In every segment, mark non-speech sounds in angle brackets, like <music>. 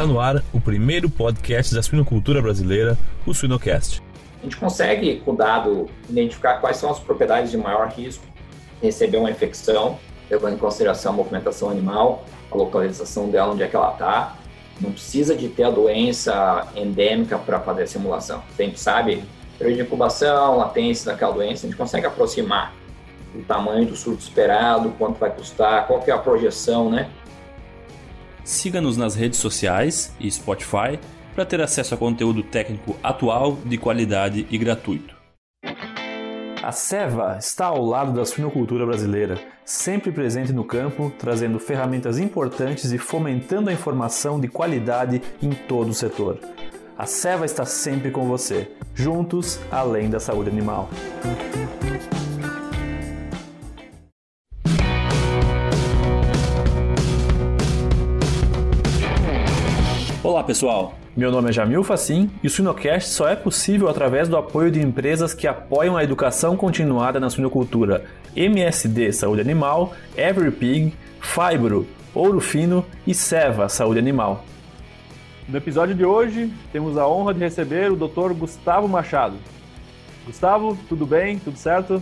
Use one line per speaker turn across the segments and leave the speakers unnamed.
Está no ar o primeiro podcast da suinocultura brasileira, o Suinocast.
A gente consegue, com o dado, identificar quais são as propriedades de maior risco de receber uma infecção, levando em consideração a movimentação animal, a localização dela, onde é que ela está. Não precisa de ter a doença endêmica para fazer a simulação. A gente sabe período de incubação, latência daquela doença, a gente consegue aproximar o tamanho do surto esperado, quanto vai custar, qual que é a projeção, né?
Siga-nos nas redes sociais e Spotify para ter acesso a conteúdo técnico atual, de qualidade e gratuito. A Seva está ao lado da suinocultura brasileira, sempre presente no campo, trazendo ferramentas importantes e fomentando a informação de qualidade em todo o setor. A Seva está sempre com você, juntos além da saúde animal. Olá pessoal, meu nome é Jamil Facim e o Suinocast só é possível através do apoio de empresas que apoiam a educação continuada na suinocultura MSD Saúde Animal, EveryPig, Fibro, Ouro Fino e Seva Saúde Animal. No episódio de hoje, temos a honra de receber o Dr. Gustavo Machado. Gustavo, tudo bem? Tudo certo?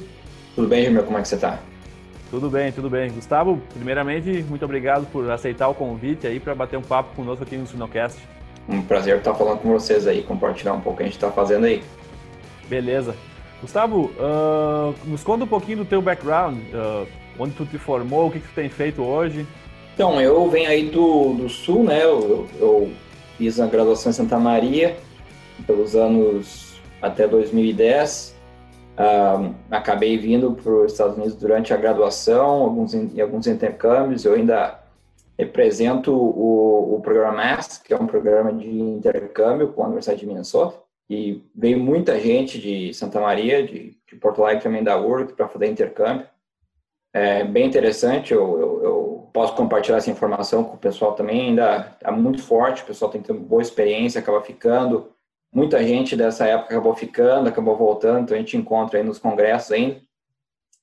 Tudo bem, Jamil, como é que você está?
Tudo bem, tudo bem. Gustavo, primeiramente, muito obrigado por aceitar o convite aí para bater um papo conosco aqui no Sinocast.
Um prazer estar falando com vocês aí, compartilhar um pouco o que a gente está fazendo aí.
Beleza. Gustavo, uh, nos conta um pouquinho do teu background, uh, onde tu te formou, o que, que tu tem feito hoje.
Então, eu venho aí do, do Sul, né? Eu, eu fiz a graduação em Santa Maria pelos anos até 2010 Acabei vindo para os Estados Unidos durante a graduação, alguns, em alguns intercâmbios. Eu ainda represento o, o programa MASS, que é um programa de intercâmbio com a Universidade de Minnesota. E veio muita gente de Santa Maria, de, de Porto Alegre também da URC, para fazer intercâmbio. É bem interessante, eu, eu, eu, posso compartilhar essa informação com o pessoal também. Ainda está muito forte, o pessoal tem que ter uma boa experiência, acaba ficando Muita gente dessa época acabou ficando, acabou voltando, então a gente encontra aí nos congressos ainda.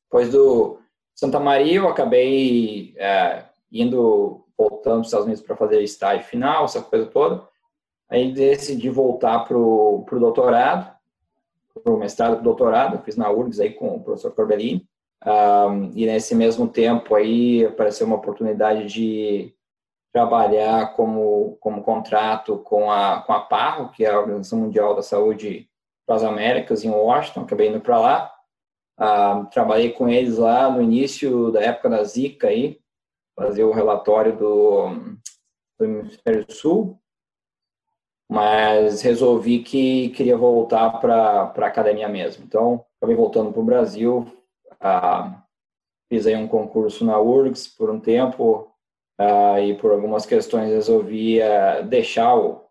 Depois do Santa Maria, eu acabei é, indo, voltando para os Estados Unidos para fazer estágio final, essa coisa toda. Aí decidi voltar para o doutorado, para o mestrado para o doutorado, fiz na URGS aí com o professor Corbellini. Um, e nesse mesmo tempo aí apareceu uma oportunidade de trabalhar como, como contrato com a, com a PARRO, que é a Organização Mundial da Saúde para as Américas, em Washington, acabei indo para lá. Ah, trabalhei com eles lá no início da época da Zika, aí, fazer o relatório do, do Hemisfério Sul, mas resolvi que queria voltar para a academia mesmo. Então, acabei voltando para o Brasil, ah, fiz aí um concurso na URGS por um tempo, uh, e por algumas questões resolvi uh, deixar o,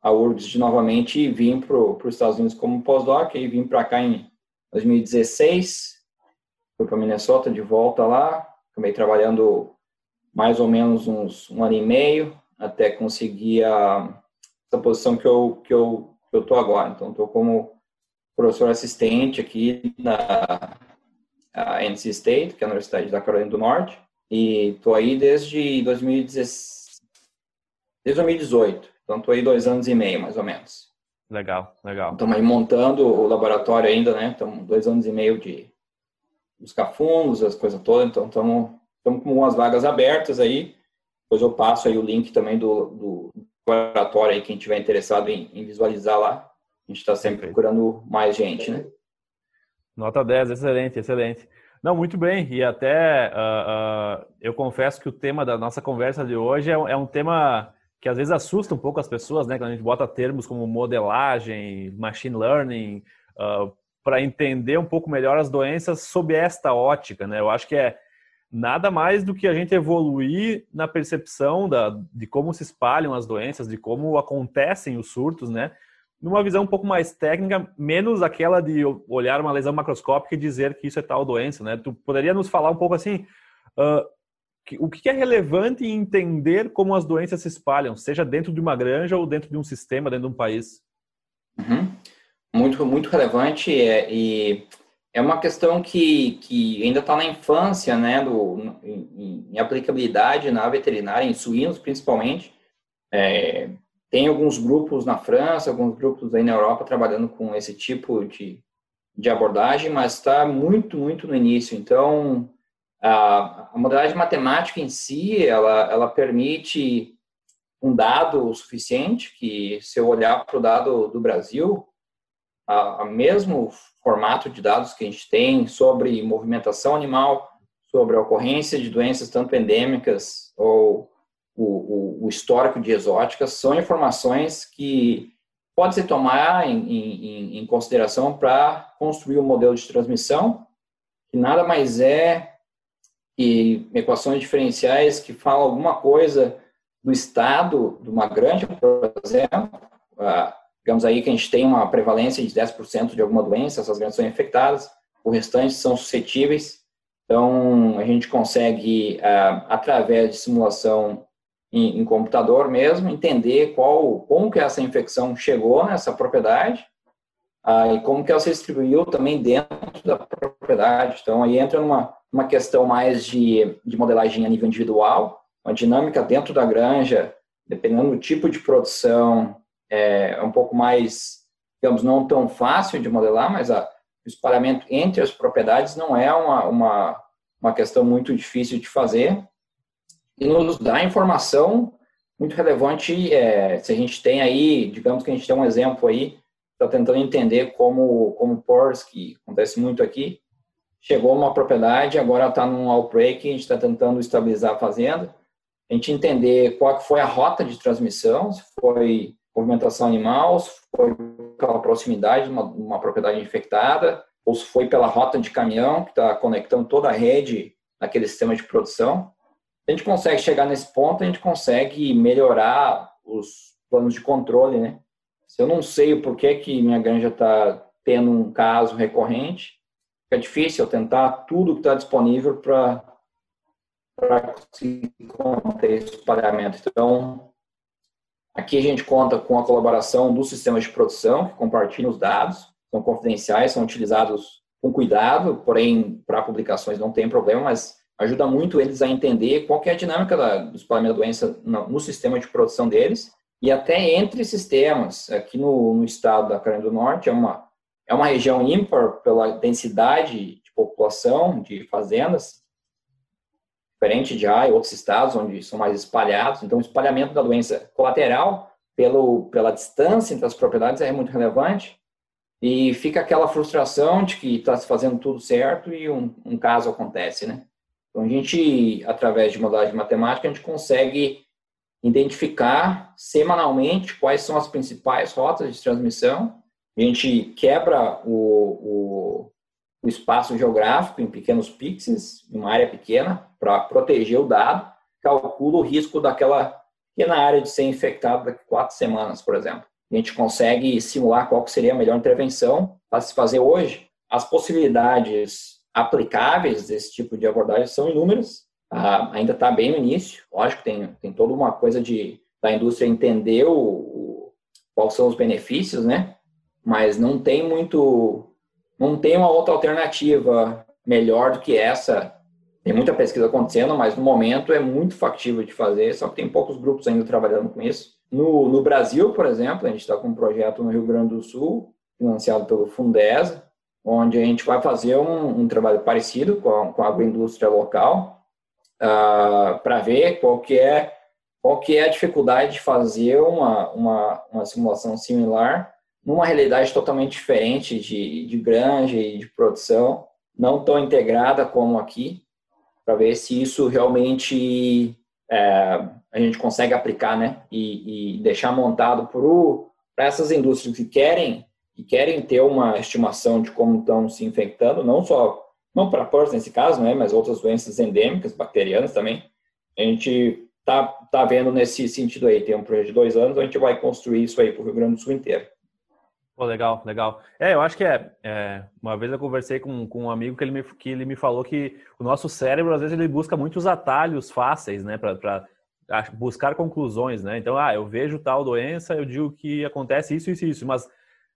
a URGS de novamente e vim para os Estados Unidos como pós-doc, e vim para cá em 2016, fui para Minnesota de volta lá, acabei trabalhando mais ou menos uns um ano e meio até conseguir a, essa posição que eu que eu que eu tô agora. Então estou como professor assistente aqui na NC State, que é a Universidade da Carolina do Norte, e tô aí desde 2016, desde 2018. Então tô aí dois anos e meio, mais ou menos.
Legal, legal.
Estamos aí montando o laboratório ainda, né? Estamos dois anos e meio de buscar fundos, as coisas todas. Então estamos estamos com umas vagas abertas aí. Depois eu passo aí o link também do, do laboratório aí, quem tiver interessado em, em visualizar lá. A gente está sempre procurando mais gente, né?
Nota 10, excelente, excelente. Não, muito bem. E até uh, uh, eu confesso que o tema da nossa conversa de hoje é, é, um tema que às vezes assusta um pouco as pessoas, né? Quando a gente bota termos como modelagem, machine learning, uh, ah, para entender um pouco melhor as doenças sob esta ótica, né? Eu acho que é nada mais do que a gente evoluir na percepção da, de como se espalham as doenças, de como acontecem os surtos, né? Numa visão um pouco mais técnica, menos aquela de olhar uma lesão macroscópica e dizer que isso é tal doença, né? Tu poderia nos falar um pouco assim, uh, que, o que é relevante em entender como as doenças se espalham, seja dentro de uma granja ou dentro de um sistema, dentro de um país?
Uhum. Muito, muito relevante é, e é uma questão que, que ainda está na infância, né, do, em, em, aplicabilidade na veterinária, em suínos principalmente, é, tem alguns grupos na França, alguns grupos aí na Europa trabalhando com esse tipo de, de abordagem, mas está muito, muito no início. Então, a, a modelagem matemática em si, ela, ela permite um dado suficiente que, se eu olhar para o dado do Brasil, a, a mesmo formato de dados que a gente tem sobre movimentação animal, sobre a ocorrência de doenças tanto endêmicas ou o, o, o histórico de exóticas, são informações que pode se tomar em, em, em consideração para construir um modelo de transmissão, que nada mais é que equações diferenciais que falam alguma coisa do estado de uma granja, por exemplo, ah, digamos aí que a gente tem uma prevalência de 10% de alguma doença, essas granjas são infectadas, o restante são suscetíveis. Então, a gente consegue, ah, através de simulação em, em, computador mesmo, entender qual, como que essa infecção chegou nessa propriedade ah, e como que ela se distribuiu também dentro da propriedade. Então, aí entra numa uma questão mais de, de modelagem a nível individual, uma dinâmica dentro da granja, dependendo do tipo de produção, é, um pouco mais, digamos, não tão fácil de modelar, mas a, o espalhamento entre as propriedades não é uma, uma, uma questão muito difícil de fazer e nos dá informação muito relevante. É, se a gente tem aí, digamos que a gente tem um exemplo aí, está tentando entender como, como PORS, que acontece muito aqui, chegou uma propriedade, agora está num outbreak, a gente está tentando estabilizar a fazenda, a gente entender qual foi a rota de transmissão, se foi movimentação animal, se foi pela proximidade de uma, uma propriedade infectada, ou se foi pela rota de caminhão, que está conectando toda a rede naquele sistema de produção. A gente consegue chegar nesse ponto, a gente consegue melhorar os planos de controle, né? Se eu não sei o porquê que minha granja está tendo um caso recorrente, fica difícil eu tentar tudo que está disponível para conseguir conter esse pagamento. Então, Aqui a gente conta com a colaboração dos sistemas de produção, que compartilham os dados, são confidenciais, são utilizados com cuidado, porém, para publicações não tem problema, mas ajuda muito eles a entender qual é a dinâmica da, do espalhamento da doença no, no, sistema de produção deles e até entre sistemas. Aqui no, no estado da Carolina do Norte é uma, é uma região ímpar pela densidade de população, de fazendas, diferente de A e outros estados onde são mais espalhados. Então, o espalhamento da doença colateral pelo, pela distância entre as propriedades é muito relevante e fica aquela frustração de que está se fazendo tudo certo e um, um, caso acontece, né? Então, a gente, através de modalidade matemática, a gente consegue identificar semanalmente quais são as principais rotas de transmissão. A gente quebra o, o o espaço geográfico em pequenos pixels, em uma área pequena, para proteger o dado, calcula o risco daquela pequena área de ser infectado daqui a quatro semanas, por exemplo. A gente consegue simular qual seria a melhor intervenção para se fazer hoje. As possibilidades aplicáveis desse tipo de abordagem são inúmeras. Ah, ainda está bem no início. Lógico, tem, tem toda uma coisa de da indústria entender o, o, quais são os benefícios, né? Mas não tem muito não tem uma outra alternativa melhor do que essa. Tem muita pesquisa acontecendo, mas no momento é muito factível de fazer, só que tem poucos grupos ainda trabalhando com isso. No, no Brasil, por exemplo, a gente está com um projeto no Rio Grande do Sul, financiado pelo Fundesa, onde a gente vai fazer um, um trabalho parecido com a, com a agroindústria local, uh, ah, para ver qual que é qual que é a dificuldade de fazer uma, uma, uma simulação similar numa realidade totalmente diferente de, de granja e de produção, não tão integrada como aqui, para ver se isso realmente é, a gente consegue aplicar, né, e, e deixar montado para essas indústrias que querem que querem ter uma estimação de como estão se infectando, não só não para PRRS nesse caso, né, mas outras doenças endêmicas, bacterianas também. A gente tá tá vendo nesse sentido aí, tem um projeto de dois anos, a gente vai construir isso aí para o Rio Grande do Sul inteiro.
Legal, legal. É, eu acho que é, é, Uma vez eu conversei com, com um amigo que ele, me, que ele me falou que o nosso cérebro, às vezes, ele busca muitos atalhos fáceis, né, para buscar conclusões, né? Então, ah, eu vejo tal doença, eu digo que acontece isso, isso, isso, mas,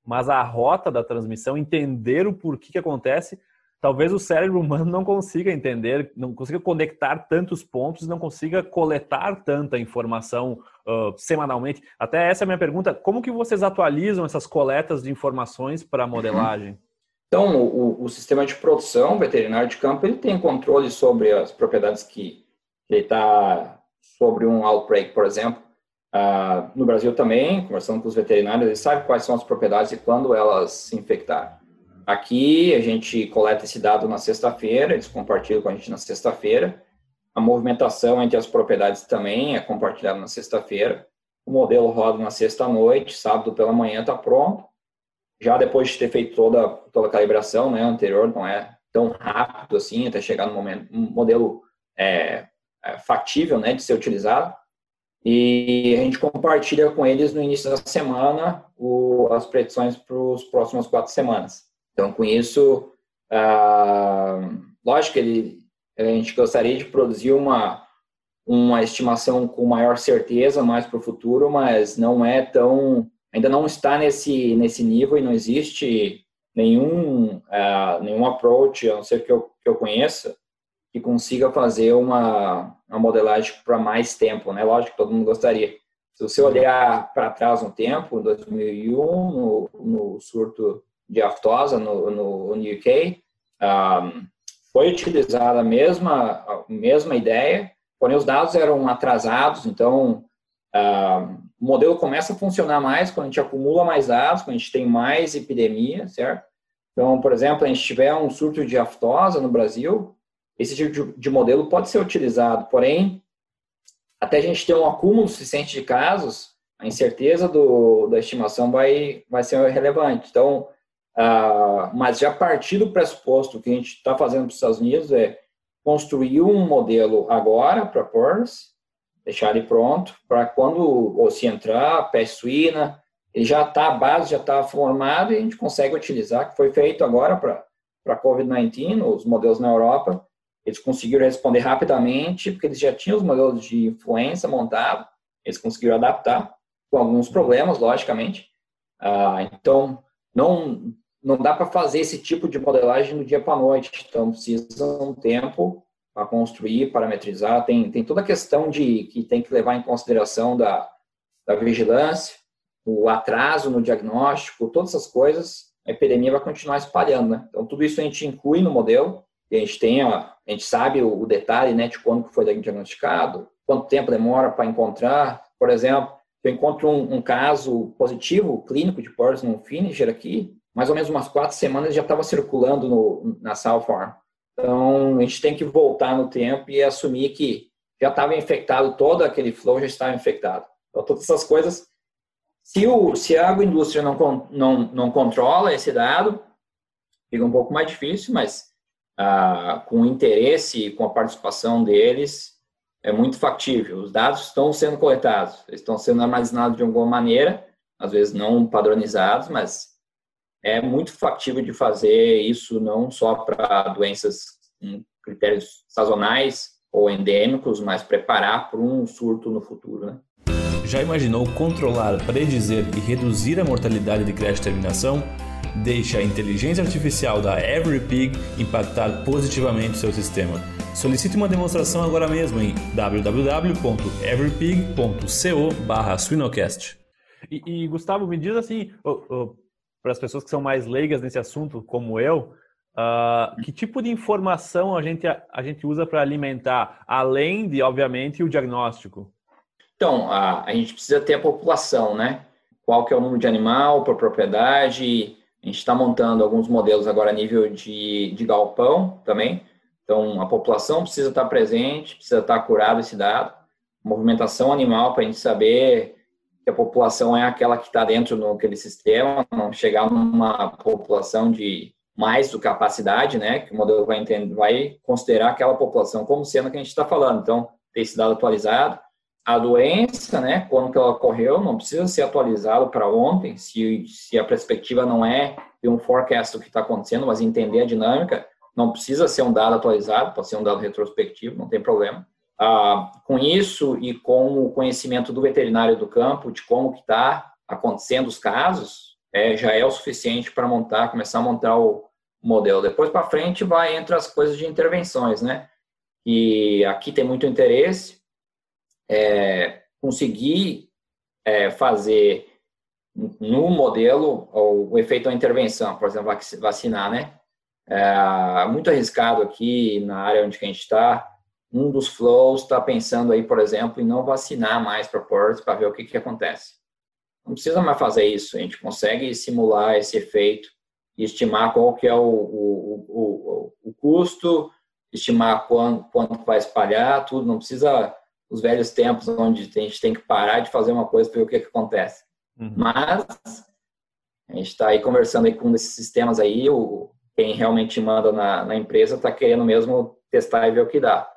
mas a rota da transmissão, entender o porquê que acontece, talvez o cérebro humano não consiga entender, não consiga conectar tantos pontos, não consiga coletar tanta informação uh, semanalmente. Até essa é a minha pergunta: como que vocês atualizam essas coletas de informações para modelagem?
Então, o, o, sistema de produção veterinário de campo ele tem controle sobre as propriedades que ele está sobre um outbreak, por exemplo. Uh, no Brasil também, conversando com os veterinários, eles sabem quais são as propriedades e quando elas se infectaram. Aqui a gente coleta esse dado na sexta-feira, eles compartilham com a gente na sexta-feira. A movimentação entre as propriedades também é compartilhada na sexta-feira. O modelo roda na sexta-noite, sábado pela manhã está pronto. Já depois de ter feito toda, toda a calibração né, anterior, não é tão rápido assim, até chegar no momento, um modelo é, é factível né, de ser utilizado. E a gente compartilha com eles no início da semana o, as predições para os próximas quatro semanas. Então, com isso, ah, lógico ele, a gente gostaria de produzir uma, uma estimação com maior certeza mais para o futuro, mas não é tão, ainda não está nesse, nesse nível e não existe nenhum, uh, nenhum approach, a não ser que eu, que eu conheça, que consiga fazer uma, uma modelagem para mais tempo, né? Lógico que todo mundo gostaria. Se você olhar para trás um tempo, 2001, no, no surto de aftosa no, no, no UK, um, foi utilizada a mesma, a mesma ideia, porém os dados eram atrasados, então um, o modelo começa a funcionar mais quando a gente acumula mais dados, quando a gente tem mais epidemia, certo? Então, por exemplo, a gente tiver um surto de aftosa no Brasil, esse tipo de, de modelo pode ser utilizado, porém, até a gente ter um acúmulo suficiente de casos, a incerteza do, da estimação vai, vai ser relevante. Então, ah, mas já partir do pressuposto que a gente está fazendo para os Estados Unidos é construir um modelo agora para PERS, deixar ele pronto, para quando ou se entrar, peste suína, ele já está, a base já está formada e a gente consegue utilizar, que foi feito agora para a COVID-19, os modelos na Europa, eles conseguiram responder rapidamente, porque eles já tinham os modelos de influenza montados, eles conseguiram adaptar, com alguns problemas, logicamente. Ah, então, não não dá para fazer esse tipo de modelagem no dia para a noite, então precisa um tempo para construir, parametrizar, tem, tem toda a questão de que tem que levar em consideração da, da vigilância, o atraso no diagnóstico, todas essas coisas, a epidemia vai continuar espalhando, né? Então tudo isso a gente inclui no modelo, a gente tem, a, a gente sabe o, o detalhe, né, de quando foi diagnosticado, quanto tempo demora para encontrar, por exemplo, eu encontro um, um caso positivo clínico de Parkinson Finisher aqui, mais ou menos umas quatro semanas já estava circulando no, na South Farm. Então, a gente tem que voltar no tempo e assumir que já estava infectado, todo aquele flow já estava infectado. Então, todas essas coisas, se, o, se a agroindústria não, não, não controla esse dado, fica um pouco mais difícil, mas com interesse, com a participação deles, é muito factível. Os dados estão sendo coletados, estão sendo armazenados de alguma maneira, às vezes não padronizados, mas é muito factível de fazer isso não só para doenças com critérios sazonais ou endêmicos, mas preparar para um surto no futuro. Né?
Já imaginou controlar, predizer e reduzir a mortalidade de crash terminação? Deixe a inteligência artificial da EveryPig impactar positivamente seu sistema. Solicite uma demonstração agora mesmo em www.everypig.co/swinocast.
E, e, Gustavo, me diz assim, oh, oh para as pessoas que são mais leigas nesse assunto, como eu, uh, que tipo de informação a gente, a gente usa para alimentar, além de, obviamente, o diagnóstico?
Então, a, a gente precisa ter a população, né? Qual que é o número de animal por propriedade. A gente está montando alguns modelos agora a nível de, de galpão também. Então, a população precisa estar presente, precisa estar curado esse dado. Movimentação animal para a gente saber que a população é aquela que está dentro daquele sistema, não chegar numa população de mais do capacidade, né, que o modelo vai, entender, vai considerar aquela população como sendo que a gente está falando. Então, ter esse dado atualizado. A doença, né, quando que ela ocorreu, não precisa ser atualizado para ontem, se, se a perspectiva não é ter um forecast do que está acontecendo, mas entender a dinâmica, não precisa ser um dado atualizado, pode ser um dado retrospectivo, não tem problema. Ah, com isso e com o conhecimento do veterinário do campo de como que está acontecendo os casos, é, já é o suficiente para montar, começar a montar o modelo. Depois para frente vai entre as coisas de intervenções, né? E aqui tem muito interesse é, conseguir é, fazer no modelo o, o, efeito da intervenção, por exemplo, vacinar, né? É muito arriscado aqui na área onde a gente está. Um dos flows está pensando aí, por exemplo, em não vacinar mais para portos para ver o que, que acontece. Não precisa mais fazer isso. A gente consegue simular esse efeito e estimar qual que é o, o, o, o custo, estimar quanto, quanto vai espalhar, tudo. Não precisa os velhos tempos onde a gente tem que parar de fazer uma coisa para ver o que, que acontece. Uhum. Mas a gente está aí conversando aí com esses sistemas aí, o, quem realmente manda na, na empresa está querendo mesmo testar e ver o que dá.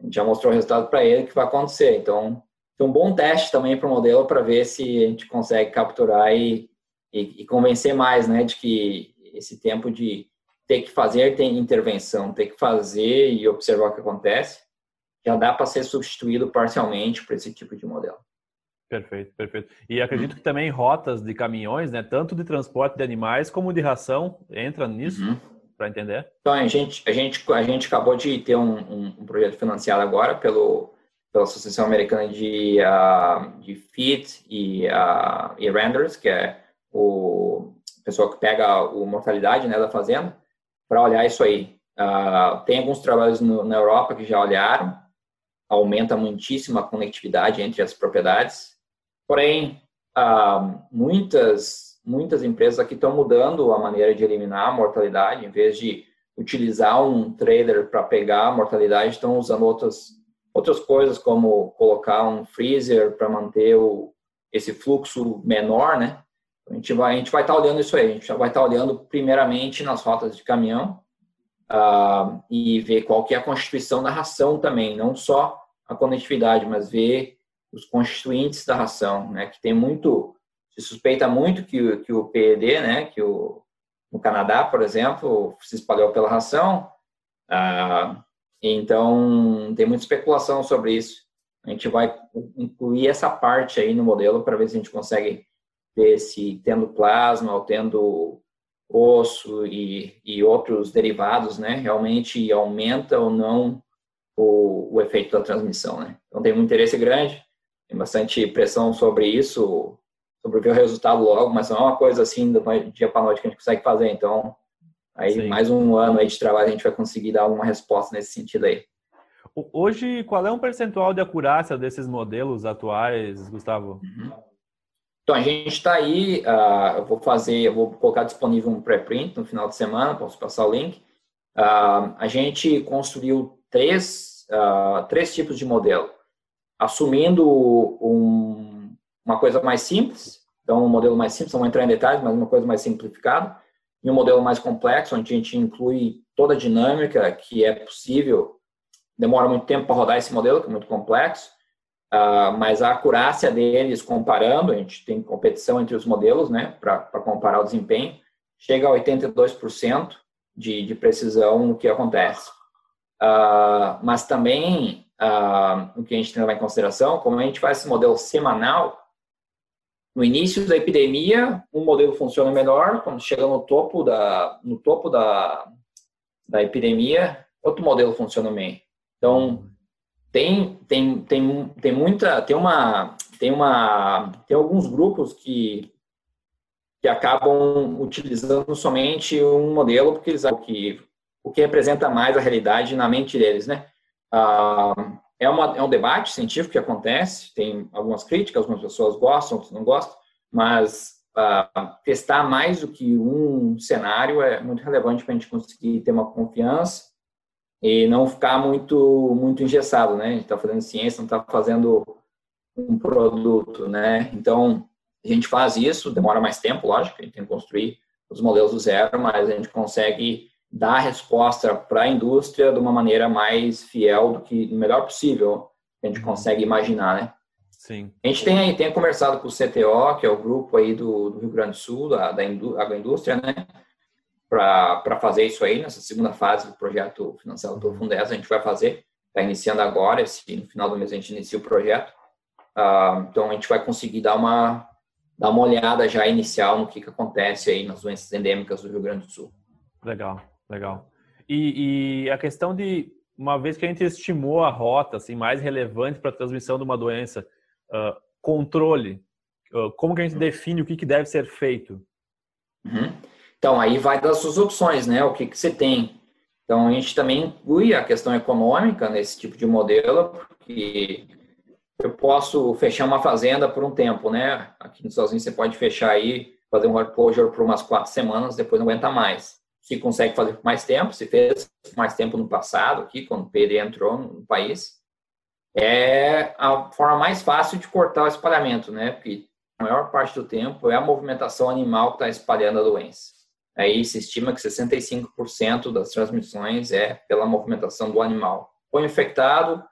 A gente já mostrou o resultado para ele que vai acontecer. Então, tem um bom teste também para o modelo para ver se a gente consegue capturar e, e, e, convencer mais, né, de que esse tempo de ter que fazer tem intervenção, ter que fazer e observar o que acontece, já dá para ser substituído parcialmente por esse tipo de modelo.
Perfeito, perfeito. E acredito que também rotas de caminhões, né, tanto de transporte de animais como de ração, entra nisso uhum. para entender?
Então a gente a gente a gente acabou de ter um, um, um projeto financiado agora pelo pela Associação Americana de uh, de Feed e uh, e Renders, que é o pessoal que pega o mortalidade né da fazenda, para olhar isso aí. Uh, tem alguns trabalhos no, na Europa que já olharam, aumenta muitíssimo a conectividade entre as propriedades. Porém, ah, muitas, muitas empresas aqui estão mudando a maneira de eliminar a mortalidade, em vez de utilizar um trader para pegar a mortalidade, estão usando outras, outras coisas, como colocar um freezer para manter o, esse fluxo menor, né? A gente vai a gente vai estar tá olhando isso aí. A gente vai estar tá olhando primeiramente nas rotas de caminhão uh, e ver qual que é a constituição da ração também, não só a conectividade, mas ver os constituintes da ração, né? Que tem muito, se suspeita muito que, que o PED, né? Que o no Canadá, por exemplo, se espalhou pela ração. Uh, então tem muita especulação sobre isso. A gente vai incluir essa parte aí no modelo para ver se a gente consegue ver se tendo plasma ou tendo osso e, e outros derivados, né, realmente aumenta ou não o, o efeito da transmissão, né. Então tem um interesse grande, tem bastante pressão sobre isso, sobre ver o resultado logo, mas não é uma coisa assim do dia para noite que a gente consegue fazer. Então, aí Sim. mais um ano aí de trabalho a gente vai conseguir dar alguma resposta nesse sentido aí.
Hoje, qual é um percentual de acurácia desses modelos atuais, Gustavo? Uhum.
Então, a gente está aí, uh, eu vou fazer, eu vou colocar disponível um pré-print no final de semana, posso passar o link. Uh, a gente construiu três, uh, três tipos de modelo, assumindo um, uma coisa mais simples, então um modelo mais simples, não vou entrar em detalhes, mas uma coisa mais simplificada, e um modelo mais complexo, onde a gente inclui toda a dinâmica que é possível, demora muito tempo para rodar esse modelo, que é muito complexo, Uh, mas a acurácia deles, comparando, a gente tem competição entre os modelos, né, para comparar o desempenho, chega a 82% de, de precisão no que acontece. Uh, mas também, uh, o que a gente tem que levar em consideração, como a gente faz esse modelo semanal, no início da epidemia, um modelo funciona melhor, quando chega no topo da, no topo da, da epidemia, outro modelo funciona bem. Então, tem tem tem tem muita tem uma tem uma tem alguns grupos que que acabam utilizando somente um modelo porque eles que o que representa mais a realidade na mente deles, né? Ah, é, uma, é um debate científico que acontece, tem algumas críticas, algumas pessoas gostam, outras não gostam, mas ah, testar mais do que um cenário é muito relevante para a gente conseguir ter uma confiança e não ficar muito muito engessado, né? A gente está fazendo ciência, não está fazendo um produto, né? Então a gente faz isso, demora mais tempo, lógico, a gente tem que construir os modelos do zero, mas a gente consegue dar a resposta para a indústria de uma maneira mais fiel do que o melhor possível que a gente uhum. consegue imaginar, né?
Sim.
A gente tem aí, tem conversado com o CTO, que é o grupo aí do, do Rio Grande do Sul, da, da agroindústria, né? Para fazer isso aí, nessa segunda fase do projeto financiado pelo Fundes, a gente vai fazer, está iniciando agora, esse, no final do mês a gente inicia o projeto, uh, então a gente vai conseguir dar uma, dar uma olhada já inicial no que, que acontece aí nas doenças endêmicas do Rio Grande do Sul.
Legal, Legal. E, e, a questão de, uma vez que a gente estimou a rota assim, mais relevante para a transmissão de uma doença, uh, controle, uh, como que a gente define o que, que deve ser feito?
Uhum. Então, aí vai das suas opções, né? O que, que você tem. Então, a gente também inclui a questão econômica nesse tipo de modelo, porque eu posso fechar uma fazenda por um tempo, né? Aqui nos Estados Unidos você pode fechar aí, fazer um hard closure por umas quatro semanas, depois não aguenta mais. Se consegue fazer por mais tempo, se fez mais tempo no passado, aqui, quando o PD entrou no país, é a forma mais fácil de cortar o espalhamento, né? Porque a maior parte do tempo é a movimentação animal que está espalhando a doença. Aí se estima que 65% das transmissões é pela movimentação do animal, ou infectado,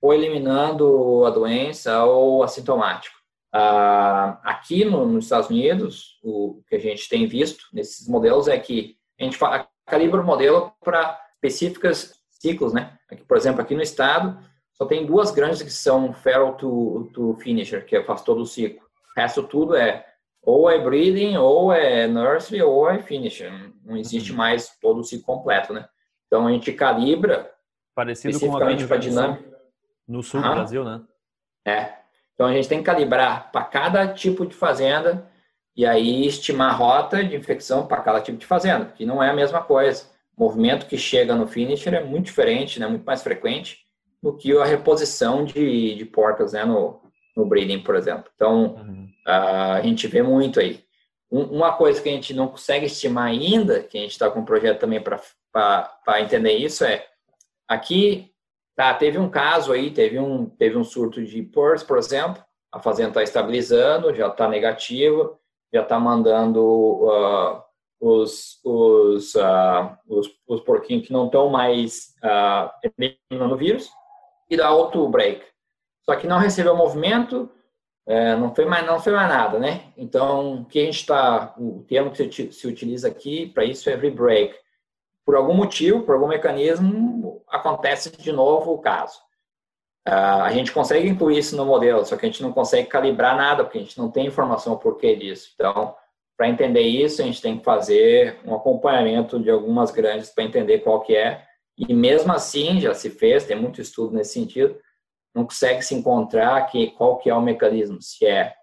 ou eliminando a doença, ou assintomático. Ah, aqui no, nos Estados Unidos, o que a gente tem visto nesses modelos é que a gente fala, calibra o modelo para específicas ciclos, né? Aqui, por exemplo, aqui no estado, só tem duas grandes que são feral to, to finisher, que faz todo o ciclo. O resto tudo é ou é breeding, ou é nursery, ou é finisher. Não existe uhum. mais todo o ciclo completo, né? Então a gente calibra
parecido com a dinâmica no sul do Brasil, né?
É. Então a gente tem que calibrar para cada tipo de fazenda e aí estimar a rota de infecção para cada tipo de fazenda, que não é a mesma coisa. O movimento que chega no finisher é muito diferente, né? Muito mais frequente do que a reposição de, de porcas, né? No, no breeding, por exemplo. Então, uhum. A gente vê muito aí. uma coisa que a gente não consegue estimar ainda, que a gente está com um projeto também para entender isso, é aqui tá, teve um caso aí, teve um, teve um surto de PORS, por exemplo, a fazenda está estabilizando, já está negativa, já está mandando uh, os, os, uh, os, os porquinhos que não estão mais uh, eliminando o vírus e dá outro break. Só que não recebeu movimento, é, não foi mais não foi mais nada, né? Então, o que a gente está, o termo que se, utiliza aqui para isso é rebreak. Por algum motivo, por algum mecanismo, acontece de novo o caso. Uh, a gente consegue incluir isso no modelo, só que a gente não consegue calibrar nada, porque a gente não tem informação o porquê disso. Então, para entender isso, a gente tem que fazer um acompanhamento de algumas grandes para entender qual que é. E mesmo assim, já se fez, tem muito estudo nesse sentido, não consegue se encontrar que, qual que é o mecanismo, se é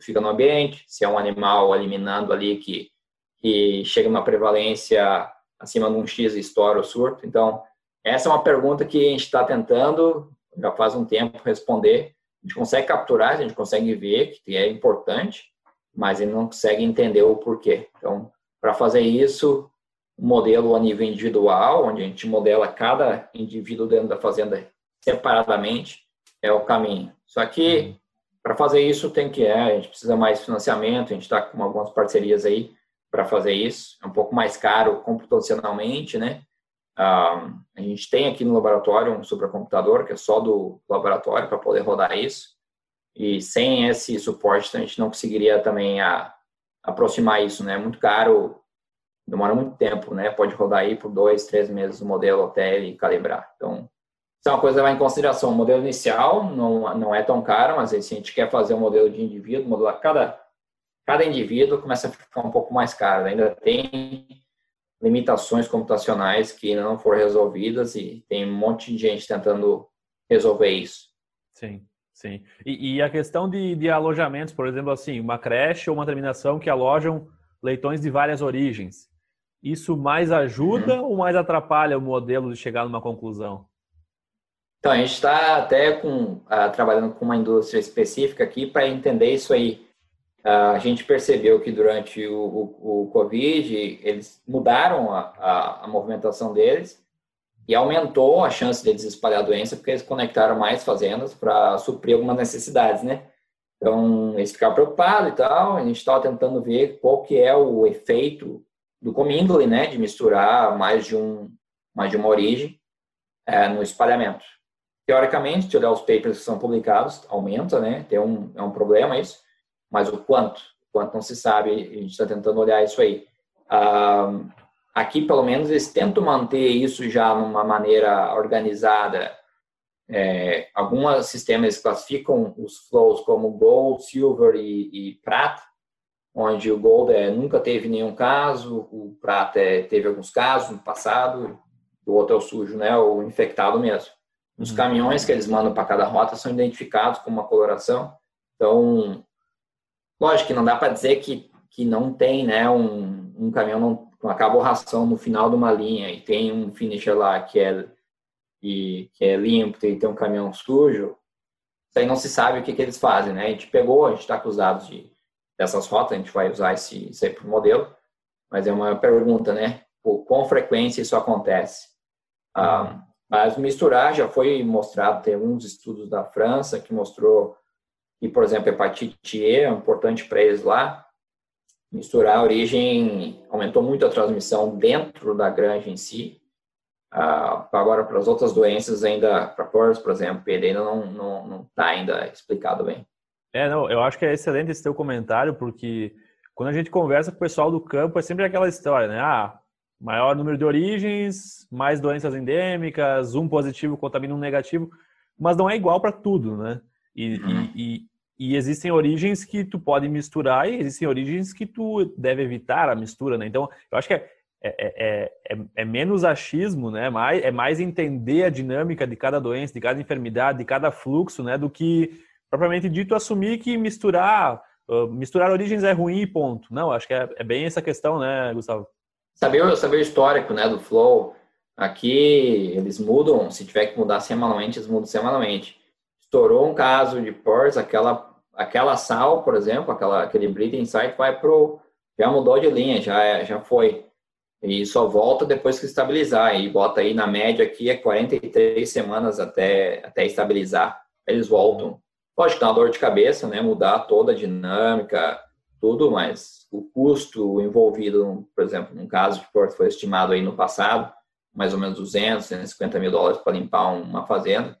fica no ambiente, se é um animal eliminando ali que, que chega uma prevalência acima de um X e estoura o surto. Então, essa é uma pergunta que a gente está tentando, já faz um tempo, responder. A gente consegue capturar, a gente consegue ver que é importante, mas ele não consegue entender o porquê. Então, para fazer isso, modelo a nível individual, onde a gente modela cada indivíduo dentro da fazenda separadamente, é o caminho. Só que uhum. para fazer isso tem que é, a gente precisa mais financiamento, a gente está com algumas parcerias aí para fazer isso. É um pouco mais caro computacionalmente, né? a gente tem aqui no laboratório um supercomputador que é só do laboratório para poder rodar isso. E sem esse suporte a gente não conseguiria também a, aproximar isso, né? É muito caro, demora muito tempo, né? Pode rodar aí por dois, três meses o modelo até ele calibrar. Então, isso é uma coisa a levar em consideração. O modelo inicial não, não é tão caro, mas se a gente quer fazer um modelo de indivíduo, modelar cada, cada indivíduo, começa a ficar um pouco mais caro. Ainda tem limitações computacionais que ainda não foram resolvidas e tem um monte de gente tentando resolver isso.
Sim, sim. E, e a questão de, de alojamentos, por exemplo, assim, uma creche ou uma terminação que alojam leitões de várias origens. Isso mais ajuda uhum. ou mais atrapalha o modelo de chegar numa conclusão?
Então, a gente está até com, uh, trabalhando com uma indústria específica aqui para entender isso aí. Uh, a gente percebeu que durante o, o, o Covid, eles mudaram a, a, a, movimentação deles e aumentou a chance deles espalhar a doença porque eles conectaram mais fazendas para suprir algumas necessidades, né? Então, eles ficaram preocupados e tal, a gente estava tentando ver qual que é o efeito do commingle, né, de misturar mais de, um, mais de uma origem é, no espalhamento. Teoricamente, se olhar os papers que são publicados, aumenta, né? Tem um, é um problema isso, mas o quanto? O quanto não se sabe, a gente está tentando olhar isso aí. Ah, aqui, pelo menos, eles tentam manter isso já numa maneira organizada. É, alguns sistemas classificam os flows como gold, silver e, e prata, onde o Gold é, nunca teve nenhum caso, o Prata é, teve alguns casos no passado, o outro é o sujo, né, o infectado mesmo. Os uhum. caminhões que eles mandam para cada rota são identificados com uma coloração. Então, lógico que não dá para dizer que, que não tem, né, um, um caminhão não, com a carborração no final de uma linha e tem um finisher lá que é, e, que é limpo e tem um caminhão sujo. Isso aí não se sabe o que, que eles fazem, né? A gente pegou, a gente está com os dados de, dessas rotas, a gente vai usar esse, esse aí para o modelo, mas é uma pergunta, né? Com quão frequência isso acontece? Ah, mas misturar já foi mostrado, tem alguns estudos da França que mostrou que, por exemplo, hepatite E é importante para eles lá. Misturar a origem aumentou muito a transmissão dentro da granja em si. Ah, agora, para as outras doenças, ainda, para PORS, por exemplo, PD ainda não está não, não tá ainda explicado bem.
É, não, eu acho que é excelente esse teu comentário, porque quando a gente conversa com o pessoal do campo, é sempre aquela história, né? Ah, maior número de origens, mais doenças endêmicas, um positivo contamina um negativo, mas não é igual para tudo, né? E, uhum. e, e, e, existem origens que tu pode misturar e existem origens que tu deve evitar a mistura, né? Então, eu acho que é, é, é, é, é menos achismo, né? Mais, é mais entender a dinâmica de cada doença, de cada enfermidade, de cada fluxo, né? Do que propriamente dito, assumir que misturar, uh, misturar origens é ruim ponto. Não, acho que é, é, bem essa questão, né, Gustavo?
Saber, saber o histórico, né, do flow. Aqui eles mudam, se tiver que mudar semanalmente, eles mudam semanalmente. Estourou um caso de PORS, aquela, aquela sal, por exemplo, aquela, aquele breathing site vai pro, já mudou de linha, já, é, já foi. E só volta depois que estabilizar. E bota aí na média aqui é 43 semanas até, até estabilizar. Eles voltam. Pode dar uma dor de cabeça, né? Mudar toda a dinâmica, tudo, mas o custo envolvido, por exemplo, num caso de Porto foi estimado aí no passado, mais ou menos 200, 150 mil dólares para limpar uma fazenda.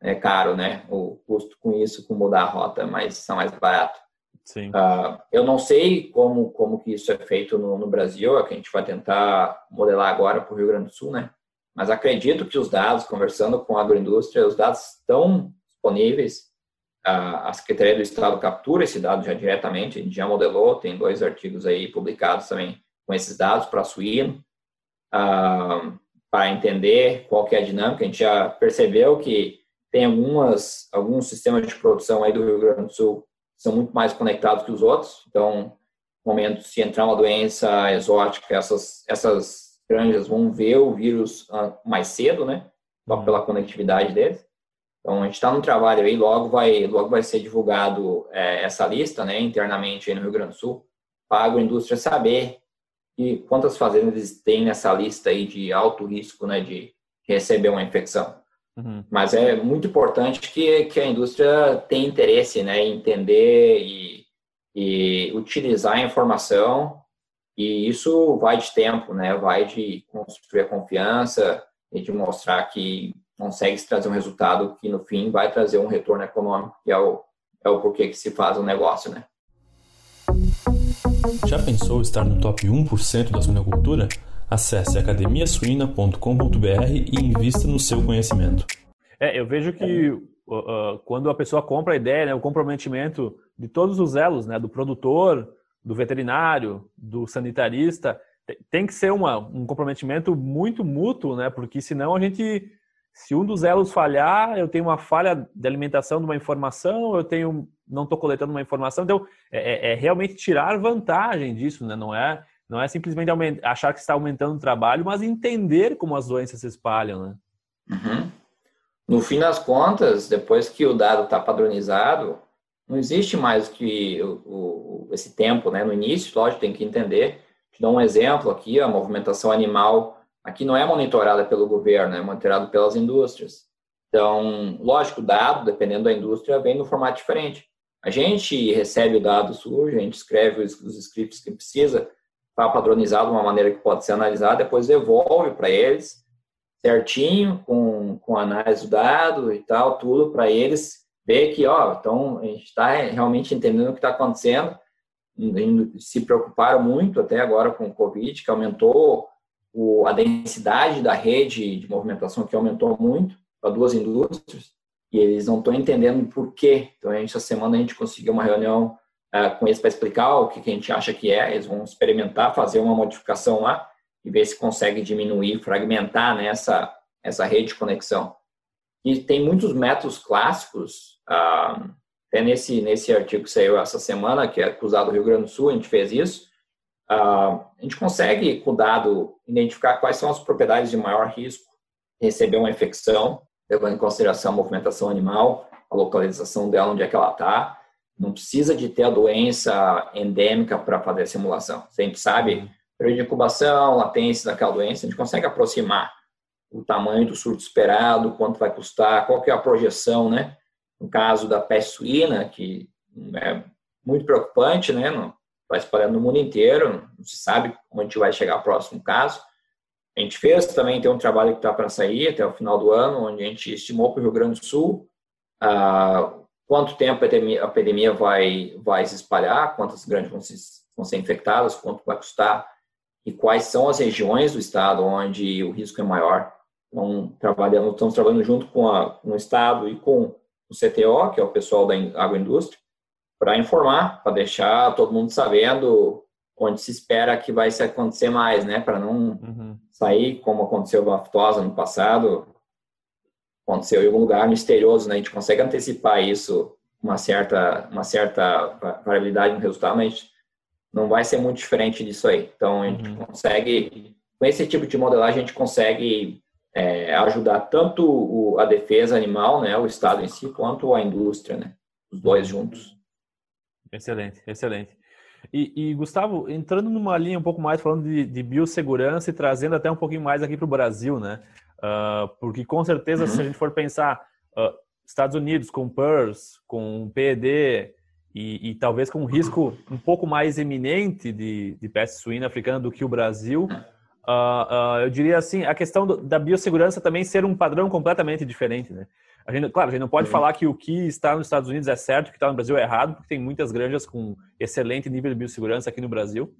É caro, né? O custo com isso, com mudar a rota, mais, é mais barato. Sim. Uh, eu não sei como, como que isso é feito no, no Brasil, é que a gente vai tentar modelar agora para o Rio Grande do Sul, né? Mas acredito que os dados, conversando com a agroindústria, os dados estão disponíveis a, Secretaria do Estado captura esse dado já diretamente, a gente já modelou, tem dois artigos aí publicados também com esses dados para suíno, para entender qual que é a dinâmica. A gente já percebeu que tem algumas, alguns sistemas de produção aí do Rio Grande do Sul que são muito mais conectados que os outros. Então, no momento, se entrar uma doença exótica, essas, essas granjas vão ver o vírus ah, mais cedo, né? Só pela conectividade deles. Então, a gente está no trabalho aí, logo vai, logo vai ser divulgado é, essa lista, né, internamente aí no Rio Grande do Sul, para a agroindústria saber e quantas fazendas têm nessa lista aí de alto risco, né, de receber uma infecção. Uhum. Mas é muito importante que, que a indústria tenha interesse, né, em entender e, e utilizar a informação e isso vai de tempo, né, vai de construir a confiança e de mostrar que consegue trazer um resultado que no fim vai trazer um retorno econômico, que é o, é o porquê que se faz o negócio, né?
Já pensou estar no top 1% da suinocultura? Acesse academiasuina.com.br e invista no seu conhecimento.
É, eu vejo que uh, uh, quando a pessoa compra a ideia, né, o comprometimento de todos os elos, né, do produtor, do veterinário, do sanitarista, tem que ser uma, um comprometimento muito mútuo, né, porque senão a gente se um dos elos falhar, eu tenho uma falha de alimentação de uma informação, eu tenho não estou coletando uma informação, então é, é, é, realmente tirar vantagem disso, né? Não é não é simplesmente achar que está aumentando o trabalho, mas entender como as doenças se espalham, né?
Uhum. No fim das contas, depois que o dado está padronizado, não existe mais que o, o, esse tempo, né? No início, lógico, tem que entender. Te dou um exemplo aqui, a movimentação animal aqui não é monitorada pelo governo, é monitorado pelas indústrias. Então, lógico, dado, dependendo da indústria, vem no formato diferente. A gente recebe o dado sujo, a gente escreve os, os scripts que precisa, está padronizado de uma maneira que pode ser analisada, depois devolve para eles certinho, com, com análise do dado e tal, tudo para eles ver que, ó, então a gente está realmente entendendo o que está acontecendo, se preocuparam muito até agora com o Covid, que aumentou o, a densidade da rede de movimentação que aumentou muito para duas indústrias e eles não estão entendendo por quê. Então, a gente, essa semana a gente conseguiu uma reunião uh, com eles para explicar o que, que a gente acha que é. Eles vão experimentar, fazer uma modificação lá e ver se consegue diminuir, fragmentar né, essa, essa rede de conexão. E tem muitos métodos clássicos, uh, até nesse, nesse artigo que saiu essa semana, que é usado do Rio Grande do Sul, a gente fez isso. Uh, a gente consegue, com o dado, identificar quais são as propriedades de maior risco de receber uma infecção, levando em consideração a movimentação animal, a localização dela, onde é que ela está. Não precisa de ter a doença endêmica para fazer a simulação. A gente sabe período de incubação, latência daquela doença, a gente consegue aproximar o tamanho do surto esperado, quanto vai custar, qual que é a projeção, né? No caso da peste suína, que é muito preocupante, né? Vai espalhando no mundo inteiro, não se sabe gente vai chegar ao próximo caso. A gente fez também, tem um trabalho que está para sair até o final do ano, onde a gente estimou para o Rio Grande do Sul ah, quanto tempo a epidemia, a epidemia vai, vai se espalhar, quantas grandes vão, se, vão ser infectadas, quanto vai custar e quais são as regiões do estado onde o risco é maior. Então, trabalhando, estamos trabalhando junto com, a, com o estado e com o CTO, que é o pessoal da agroindústria, para informar, para deixar todo mundo sabendo onde se espera que vai se acontecer mais, né? Para não uhum. sair como aconteceu com a aftosa no passado, aconteceu em algum lugar misterioso, né? A gente consegue antecipar isso, uma certa, uma certa variabilidade no resultado, mas não vai ser muito diferente disso aí. Então, a gente uhum. consegue, com esse tipo de modelagem, a gente consegue é, ajudar tanto o, a defesa animal, né, o Estado em si, quanto a indústria, né? Os dois juntos.
Excelente, excelente. E, e, Gustavo, entrando numa linha um pouco mais falando de, de biossegurança e trazendo até um pouquinho mais aqui para o Brasil, né? Uh, porque com certeza, uhum. se a gente for pensar uh, Estados Unidos com PERS, com PED e, e, talvez com um risco um pouco mais eminente de, de peste suína africana do que o Brasil, uh, eu diria assim, a questão do, da biossegurança também ser um padrão completamente diferente, né? A gente, claro, a gente não pode uhum. falar que o que está nos Estados Unidos é certo, o que está no Brasil é errado, porque tem muitas granjas com excelente nível de biossegurança aqui no Brasil.